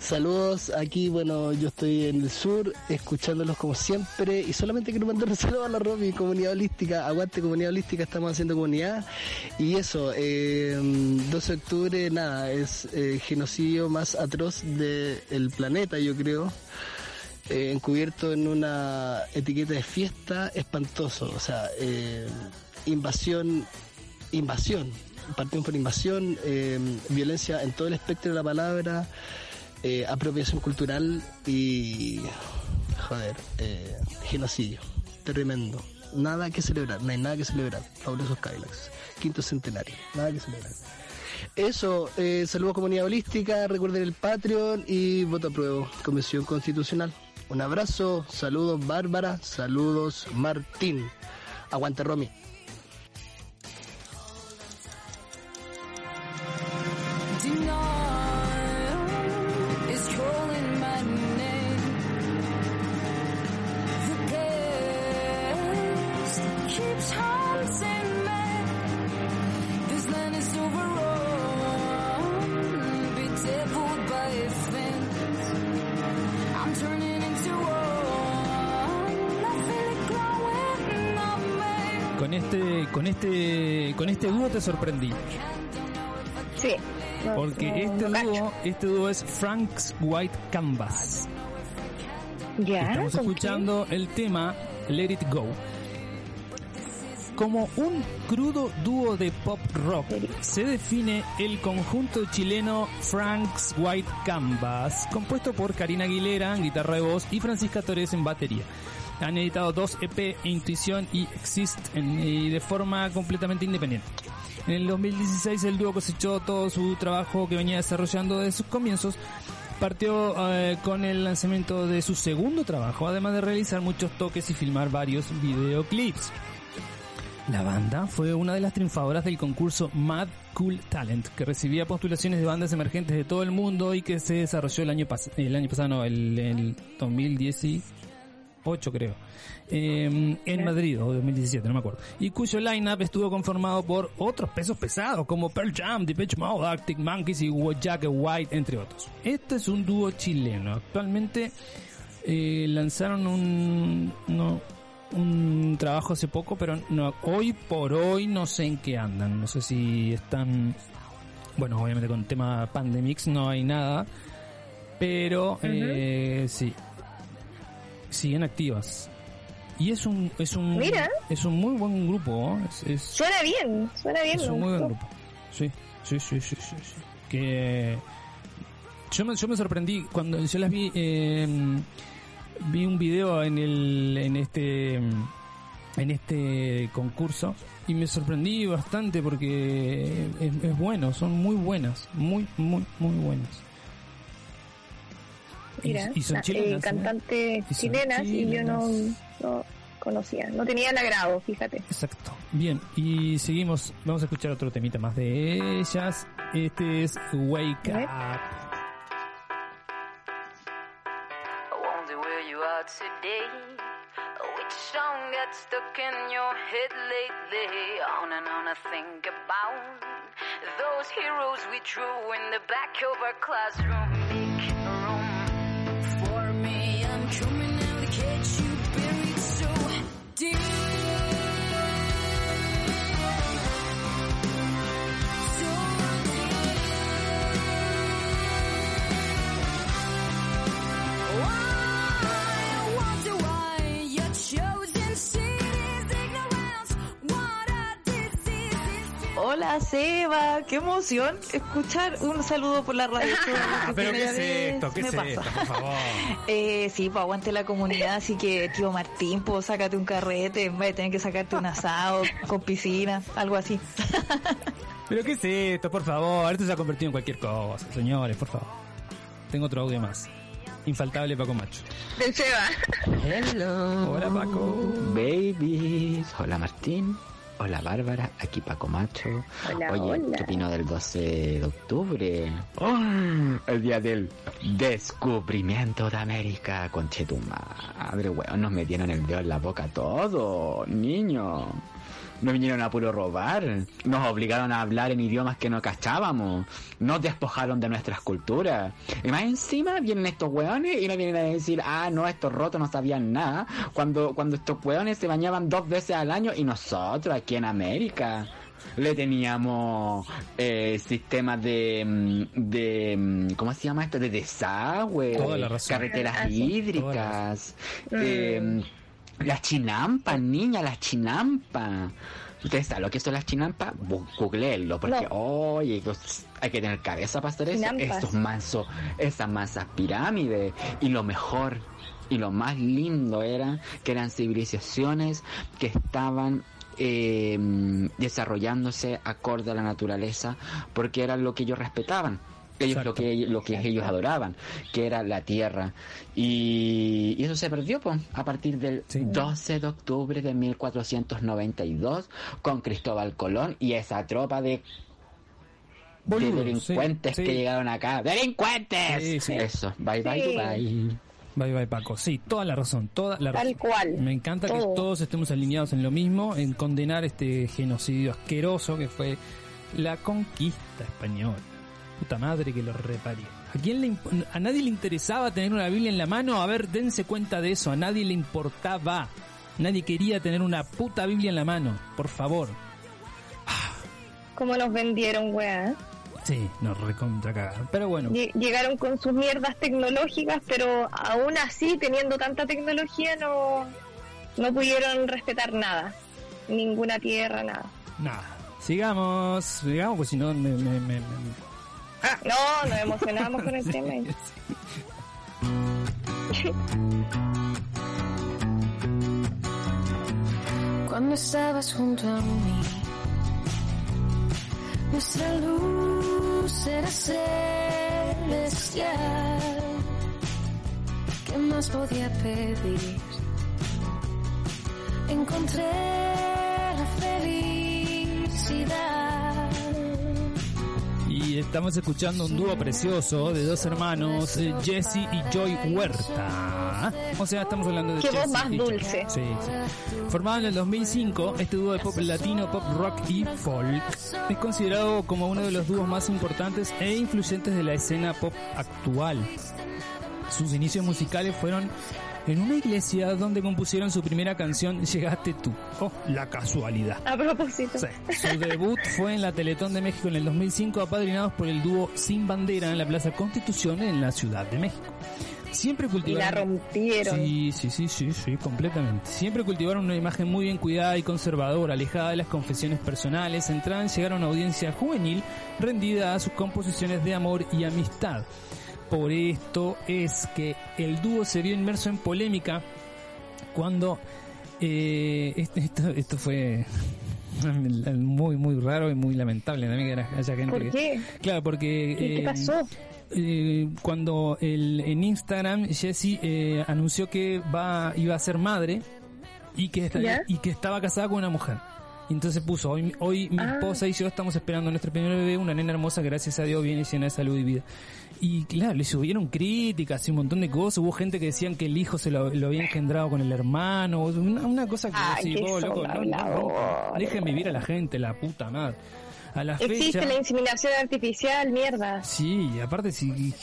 Saludos aquí, bueno, yo estoy en el sur, escuchándolos como siempre, y solamente quiero mandar un <laughs> saludo a la Romy, comunidad holística, aguante comunidad holística, estamos haciendo comunidad. Y eso, eh, 12 de octubre, nada, es eh, el genocidio más atroz del planeta, yo creo eh, encubierto en una etiqueta de fiesta espantoso, o sea, eh, invasión, invasión, partimos por invasión, eh, violencia en todo el espectro de la palabra, eh, apropiación cultural y, joder, eh, genocidio, tremendo. Nada que celebrar, no hay nada que celebrar. Fabulosos Cadillacs, quinto centenario, nada que celebrar. Eso, eh, saludos comunidad holística, recuerden el Patreon y voto apruebo, Convención Constitucional. Un abrazo, saludos Bárbara, saludos Martín. Aguante Romy. Sorprendí. Sí. No, Porque no, este no dúo, este dúo es Frank's White Canvas. Ya, Estamos ¿con escuchando el tema Let It Go. Como un crudo dúo de pop rock, se define el conjunto chileno Frank's White Canvas, compuesto por Karina Aguilera en guitarra de voz y Francisca Torres en batería. Han editado dos EP, Intuición y Exist, en- y de forma completamente independiente. En el 2016 el dúo cosechó todo su trabajo que venía desarrollando desde sus comienzos. Partió eh, con el lanzamiento de su segundo trabajo, además de realizar muchos toques y filmar varios videoclips. La banda fue una de las triunfadoras del concurso Mad Cool Talent, que recibía postulaciones de bandas emergentes de todo el mundo y que se desarrolló el año, el año pasado, no, el, el 2018 creo, eh, en Madrid, o 2017, no me acuerdo, y cuyo lineup estuvo conformado por otros pesos pesados como Pearl Jam, Depeche Mode, Arctic Monkeys y Jack White, entre otros. Este es un dúo chileno. Actualmente eh, lanzaron un, no, un trabajo hace poco, pero no, hoy por hoy no sé en qué andan. No sé si están, bueno, obviamente con tema Pandemix no hay nada, pero eh, sí, siguen activas. Y es un, es un, Mira. es un muy buen grupo, ¿no? es, es- Suena bien, suena bien. es un muy buen grupo. Sí, sí, sí, sí, sí, sí. Que yo me, yo me sorprendí cuando yo las vi. eh, vi un video en el, en este, en este concurso y me sorprendí bastante porque es, es bueno, son muy buenas, muy, muy, muy buenas. Y- Mira, y, son chilenas. eh, ¿eh? cantantes Y son chilenas y yo no, chilenas. no conocía, no tenía el agrado, fíjate. Exacto. Bien, y seguimos. Vamos a escuchar otro temita más de ellas. Este es Wake ver. Up. I wonder where you are today. Which song got stuck in your head lately? On and on I think about those heroes we drew in the back of our classroom. Hola Seba, qué emoción escuchar un saludo por la radio. <laughs> Que Pero qué es esto, qué es pasa. esto, por favor. <laughs> Eh, sí, pues aguante la comunidad, así que tío Martín, pues sácate un carrete, en vez de tener que sacarte un asado con piscina, algo así. <laughs> Pero qué es esto, por favor. Esto se ha convertido en cualquier cosa, señores, por favor. Tengo otro audio más. Infaltable Paco Macho. Del Seba. Hello. Hola, Paco. Babies. Hola Martín. Hola Bárbara, aquí Paco Macho. Hola, Oye, hola. ¿qué opino del 12 de octubre? ¡Oh! el día del descubrimiento de América. Conche tu madre, weón, nos metieron el dedo en la boca todo, niño. Nos vinieron a puro robar. Nos obligaron a hablar en idiomas que no cachábamos. Nos despojaron de nuestras culturas. Y más encima vienen estos hueones y nos vienen a decir, ah, no, estos rotos no sabían nada. Cuando, cuando estos hueones se bañaban dos veces al año y nosotros aquí en América le teníamos eh, sistemas de, mm, de mm, ¿cómo se llama esto? de desagüe, Toda la razón. carreteras Ah, hídricas, eh, las chinampas, niña, las chinampas. ¿Ustedes saben lo que son las chinampas? Googleenlo, porque, oye, pues, hay que tener cabeza para hacer eso. Estos mansos, esas mansas pirámides. Y lo mejor, y lo más lindo era que eran civilizaciones que estaban eh, desarrollándose acorde a la naturaleza, porque era lo que ellos respetaban. Ellos lo que lo que ellos adoraban, que era la tierra. Y, y eso se perdió pues, a partir del Sí. 12 de octubre de 1492 con Cristóbal Colón y esa tropa de, delincuentes sí, que llegaron acá. ¡Delincuentes! Sí, sí. Eso, bye bye, Sí. bye. Bye bye Paco. Sí, toda la razón, toda la razón. Tal cual. Me encanta que Todo. todos estemos alineados en lo mismo, en condenar este genocidio asqueroso que fue la conquista española. Puta madre que lo reparió. ¿A quién le a nadie le interesaba tener una Biblia en la mano? A ver, dense cuenta de eso. A nadie le importaba. Nadie quería tener una puta Biblia en la mano. Por favor. Como nos vendieron, weá. Sí, nos recontra. Pero bueno. Lle- Llegaron con sus mierdas tecnológicas, pero aún así, teniendo tanta tecnología, no, no pudieron respetar nada. Ninguna tierra, nada. Nada. Sigamos. Sigamos, pues si no me- me- me- me, <laughs> No, nos emocionamos con el tema. <laughs> Cuando estabas junto a mí, nuestra luz era celestial. ¿Qué más podía pedir? Encontré Y estamos escuchando un dúo precioso de dos hermanos, eh, Jesse y Joy Huerta. O sea, estamos hablando de Qué voz más y dulce. Sí, sí. Formado en el 2005, este dúo de pop latino, pop rock y folk es considerado como uno de los dúos más importantes e influyentes de la escena pop actual. Sus inicios musicales fueron en una iglesia donde compusieron su primera canción Llegaste tú. Oh, la casualidad. A propósito. Sí. Su debut fue en la Teletón de México en el 2005, apadrinados por el dúo Sin Bandera en la Plaza Constitución en la Ciudad de México. Siempre Y la cultivaron... rompieron. Sí, sí, sí, sí, sí, completamente. Siempre cultivaron una imagen muy bien cuidada y conservadora, alejada de las confesiones personales, centrada en llegar a una audiencia juvenil rendida a sus composiciones de amor y amistad. Por esto es que el dúo se vio inmerso en polémica cuando eh, este- esto, esto fue <laughs> muy muy raro y muy lamentable también que era- haya gente ¿Por que- qué? claro porque ¿Qué, qué eh, pasó? eh, cuando el, en Instagram Jessie eh, anunció que va iba a ser madre y que y que estaba casada con una mujer. Y entonces puso, hoy, hoy mi Ah. esposa y yo estamos esperando a nuestro primer bebé, una nena hermosa, gracias a Dios, viene llena de salud y vida. Y claro, le subieron críticas y un montón de cosas. Hubo gente que decían que el hijo se lo, lo había engendrado con el hermano. Una, una cosa que Ay, decís, loco, no, no, dejen vivir a la gente, la puta madre. A la Existe fecha... la inseminación artificial, mierda. Sí, y aparte si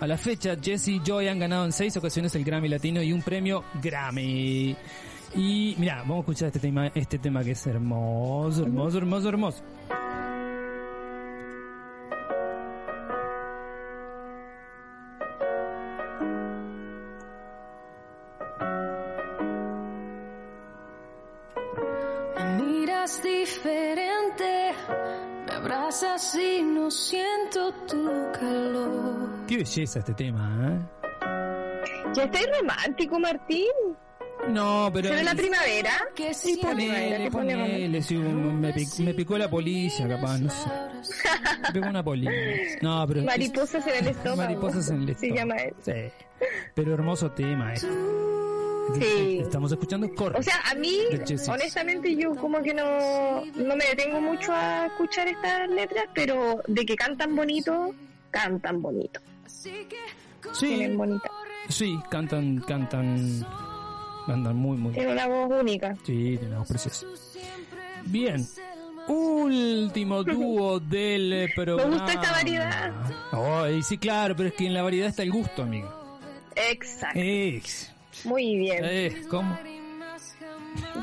a la fecha Jesse y Joy han ganado en seis ocasiones el Grammy Latino y un premio Grammy. Y mira, vamos a escuchar este tema, este tema que es hermoso, hermoso, hermoso, hermoso. Me miras diferente, me abrazas y no siento tu calor. Qué belleza este tema, ¿eh? Ya estáis romántico, Martín. No, pero ¿Será la primavera? Que siempre ponele, ponele, sí, un- me, pic- me picó la polilla, capaz, no sé. Me picó una polilla. No, pero es- Mariposas en el <laughs> estómago. mariposas en el Se estómago. llama eso. Sí. Pero hermoso tema este. Sí. Estamos escuchando Corre. O sea, a mí, honestamente, yo como que no, no me detengo mucho a escuchar estas letras, pero de que cantan bonito, cantan bonito. sí, Tienen bonita. sí, cantan, cantan Andan muy, muy. Tiene una voz única. Sí, tiene una voz preciosa. Bien. Último <laughs> dúo del programa. gustó esta variedad. Ay, sí, claro, pero es que en la variedad está el gusto, amigo. Exacto. Ex. Muy bien. Eh, ¿Cómo?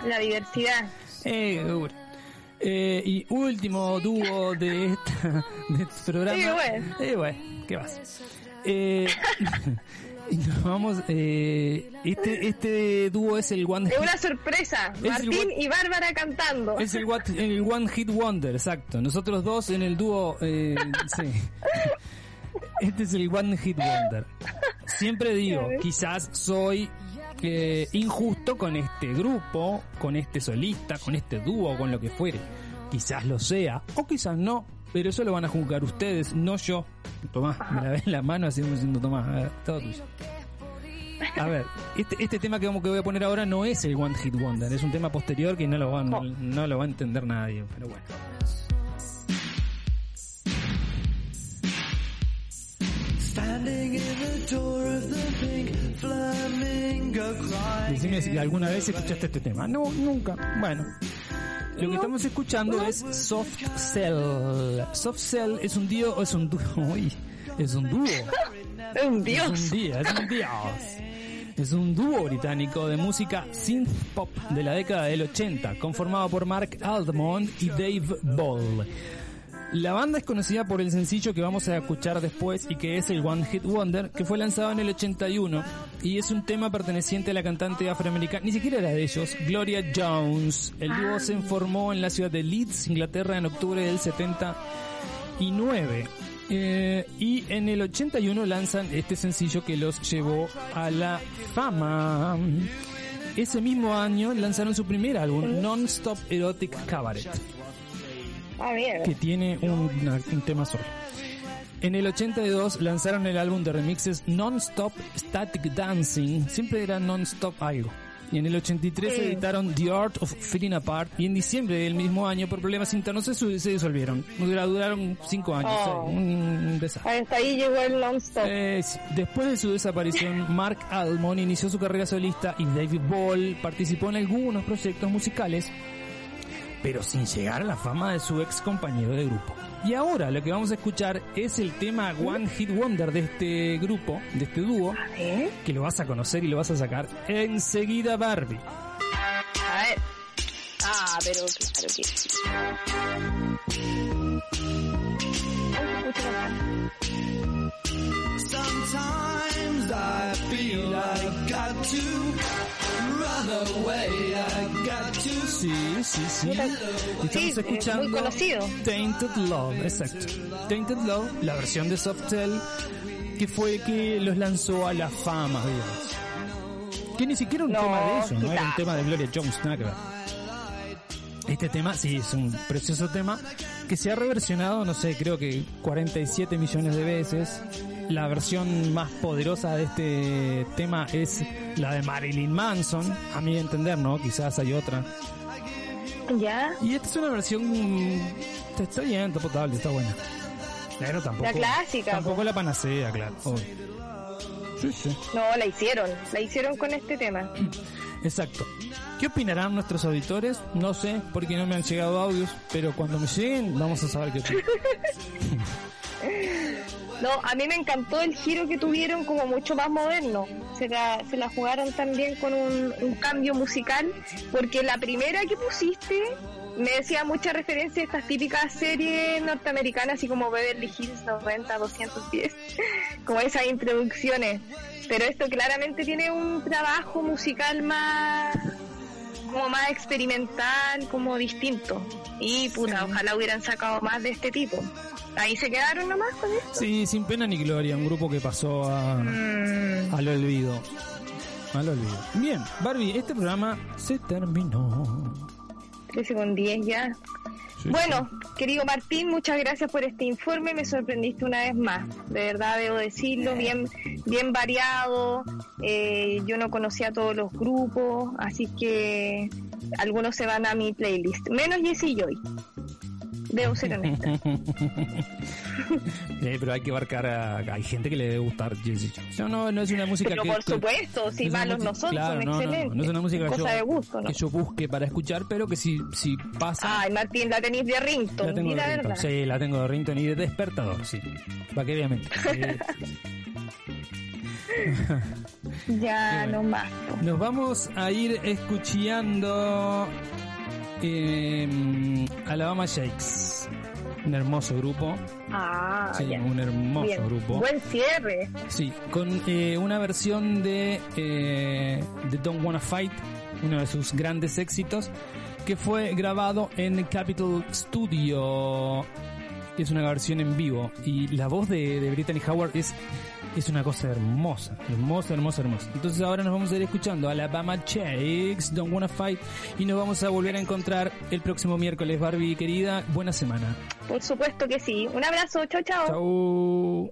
La diversidad. Eh, seguro. Eh, y último dúo de, esta, de este programa. Sí, bueno. Eh, bueno, ¿qué vas? Eh, <laughs> nos vamos. Eh, este, este dúo es el One Es Hit, una sorpresa. Martín y Bárbara cantando. es el, what- el One Hit Wonder, exacto. Nosotros dos en el dúo. Eh, sí. <laughs> Este es el One Hit Wonder. Siempre digo, quizás soy eh, injusto con este grupo, con este solista, con este dúo, con lo que fuere. Quizás lo sea, o quizás no, pero eso lo van a juzgar ustedes, no yo. Tomás, me la ven en la mano así como diciendo, Tomás, a ver, todo tuyo. A ver, este, este tema que, vamos, que voy a poner ahora no es el One Hit Wonder, es un tema posterior que no lo va, no, no lo va a entender nadie, pero bueno. Standing in the door of the pink flamingo crying. Decime si alguna vez escuchaste este tema. No, nunca. Bueno. Lo que estamos escuchando es Soft Cell. Soft Cell es un dúo, es un dúo, <laughs> es un dúo. Es un Es dios. un día, es un dios. Es un dúo británico de música synth pop de la década del 80, conformado por Mark Almond y Dave Ball. La banda es conocida por el sencillo que vamos a escuchar después y que es el One Hit Wonder, que fue lanzado en el 81 y es un tema perteneciente a la cantante afroamericana, ni siquiera era de ellos, Gloria Jones. El dúo se formó en la ciudad de Leeds, Inglaterra, en octubre del 79. Eh, y en el 81 lanzan este sencillo que los llevó a la fama. Ese mismo año lanzaron su primer álbum, Non-Stop Erotic Cabaret Ah, que tiene un, una- un tema solo. En el 82 lanzaron el álbum de remixes Non-Stop Static Dancing, siempre era Non-Stop algo. Y en el 83 editaron The Art of Feeling Apart y en diciembre del mismo año por problemas internos se, se disolvieron. Dura- Duraron cinco años, Oh. eh, un, un desastre. Hasta ahí llegó el non-stop. Eh, después de su desaparición, <laughs> Mark Almond inició su carrera solista y David Ball participó en algunos proyectos musicales, pero sin llegar a la fama de su ex compañero de grupo. Y ahora lo que vamos a escuchar es el tema One Hit Wonder de este grupo, de este dúo, que lo vas a conocer y lo vas a sacar enseguida Barbie. A ver. Ah, pero claro que sí. Sometimes I feel I got to Sí, sí, sí. Estamos escuchando muy conocido. Tainted Love, exacto. Tainted Love, la versión de Softel, que fue que los lanzó a la fama, digamos. Que ni siquiera un No, tema de ellos, no era un tema de Gloria Jones, nada que ver. Este tema, sí, es un precioso tema que se ha reversionado, no sé, creo que 47 millones de veces. La versión más poderosa de este tema es la de Marilyn Manson, a mi entender, ¿no? Quizás hay otra. Ya. Y esta es una versión. Está bien, está potable, está buena. Pero tampoco. La clásica, Tampoco la panacea, claro. Sí, sí. No, la hicieron. La hicieron con este tema. <clears throat> Exacto. ¿Qué opinarán nuestros auditores? No sé, porque no me han llegado audios, pero cuando me lleguen vamos a saber qué opinan. <laughs> No, a mí me encantó el giro que tuvieron como mucho más moderno. Se la, se la jugaron también con un, un cambio musical, porque la primera que pusiste me decía mucha referencia a estas típicas series norteamericanas, así como Beverly Hills 90, 210, <laughs> como esas introducciones. Pero esto claramente tiene un trabajo musical más como más experimental, como distinto. Y puta, ojalá hubieran sacado más de este tipo. Ahí se quedaron nomás con esto. Sí, sin pena ni gloria, un grupo que pasó a, Mm, al olvido. Al olvido. Bien, Barbie, este programa se terminó. 13 con 10 ya. Sí, Bueno, querido Martín, muchas gracias por este informe, me sorprendiste una vez más, de verdad debo decirlo, bien, bien variado, eh, yo no conocía todos los grupos, así que algunos se van a mi playlist, menos Jesse Joy. Debo ser honesta. Eh, pero hay que abarcar a... Hay gente que le debe gustar. No, no, no es una música Pero que... por que- supuesto, si una malos música- no son, claro, son no, no, no, excelentes. no es una música que Cosa yo, de gusto, ¿no? que yo busque para escuchar, pero que si, si pasa... Ay, Martín, la tenéis de la Rington, tengo di de la verdad. Sí, la tengo de ringtone y de despertador, sí. ¿Para mentir? Sí. Ya, <laughs> bueno. no más. Nos vamos a ir escuchando eh, Alabama Shakes. Un hermoso grupo. Ah, Sí, un hermoso Bien. grupo. Buen cierre. Sí, con eh, una versión de, eh, de Don't Wanna Fight, uno de sus grandes éxitos, que fue grabado en Capitol Studio. Es una versión en vivo y la voz de, de Brittany Howard es, es una cosa hermosa, hermosa, hermosa, hermosa. Entonces ahora nos vamos a ir escuchando a Alabama Chicks, Don't Wanna Fight, y nos vamos a volver a encontrar el próximo miércoles, Barbie querida. Buena semana. Por supuesto que sí. Un abrazo, chao, chao. Chao.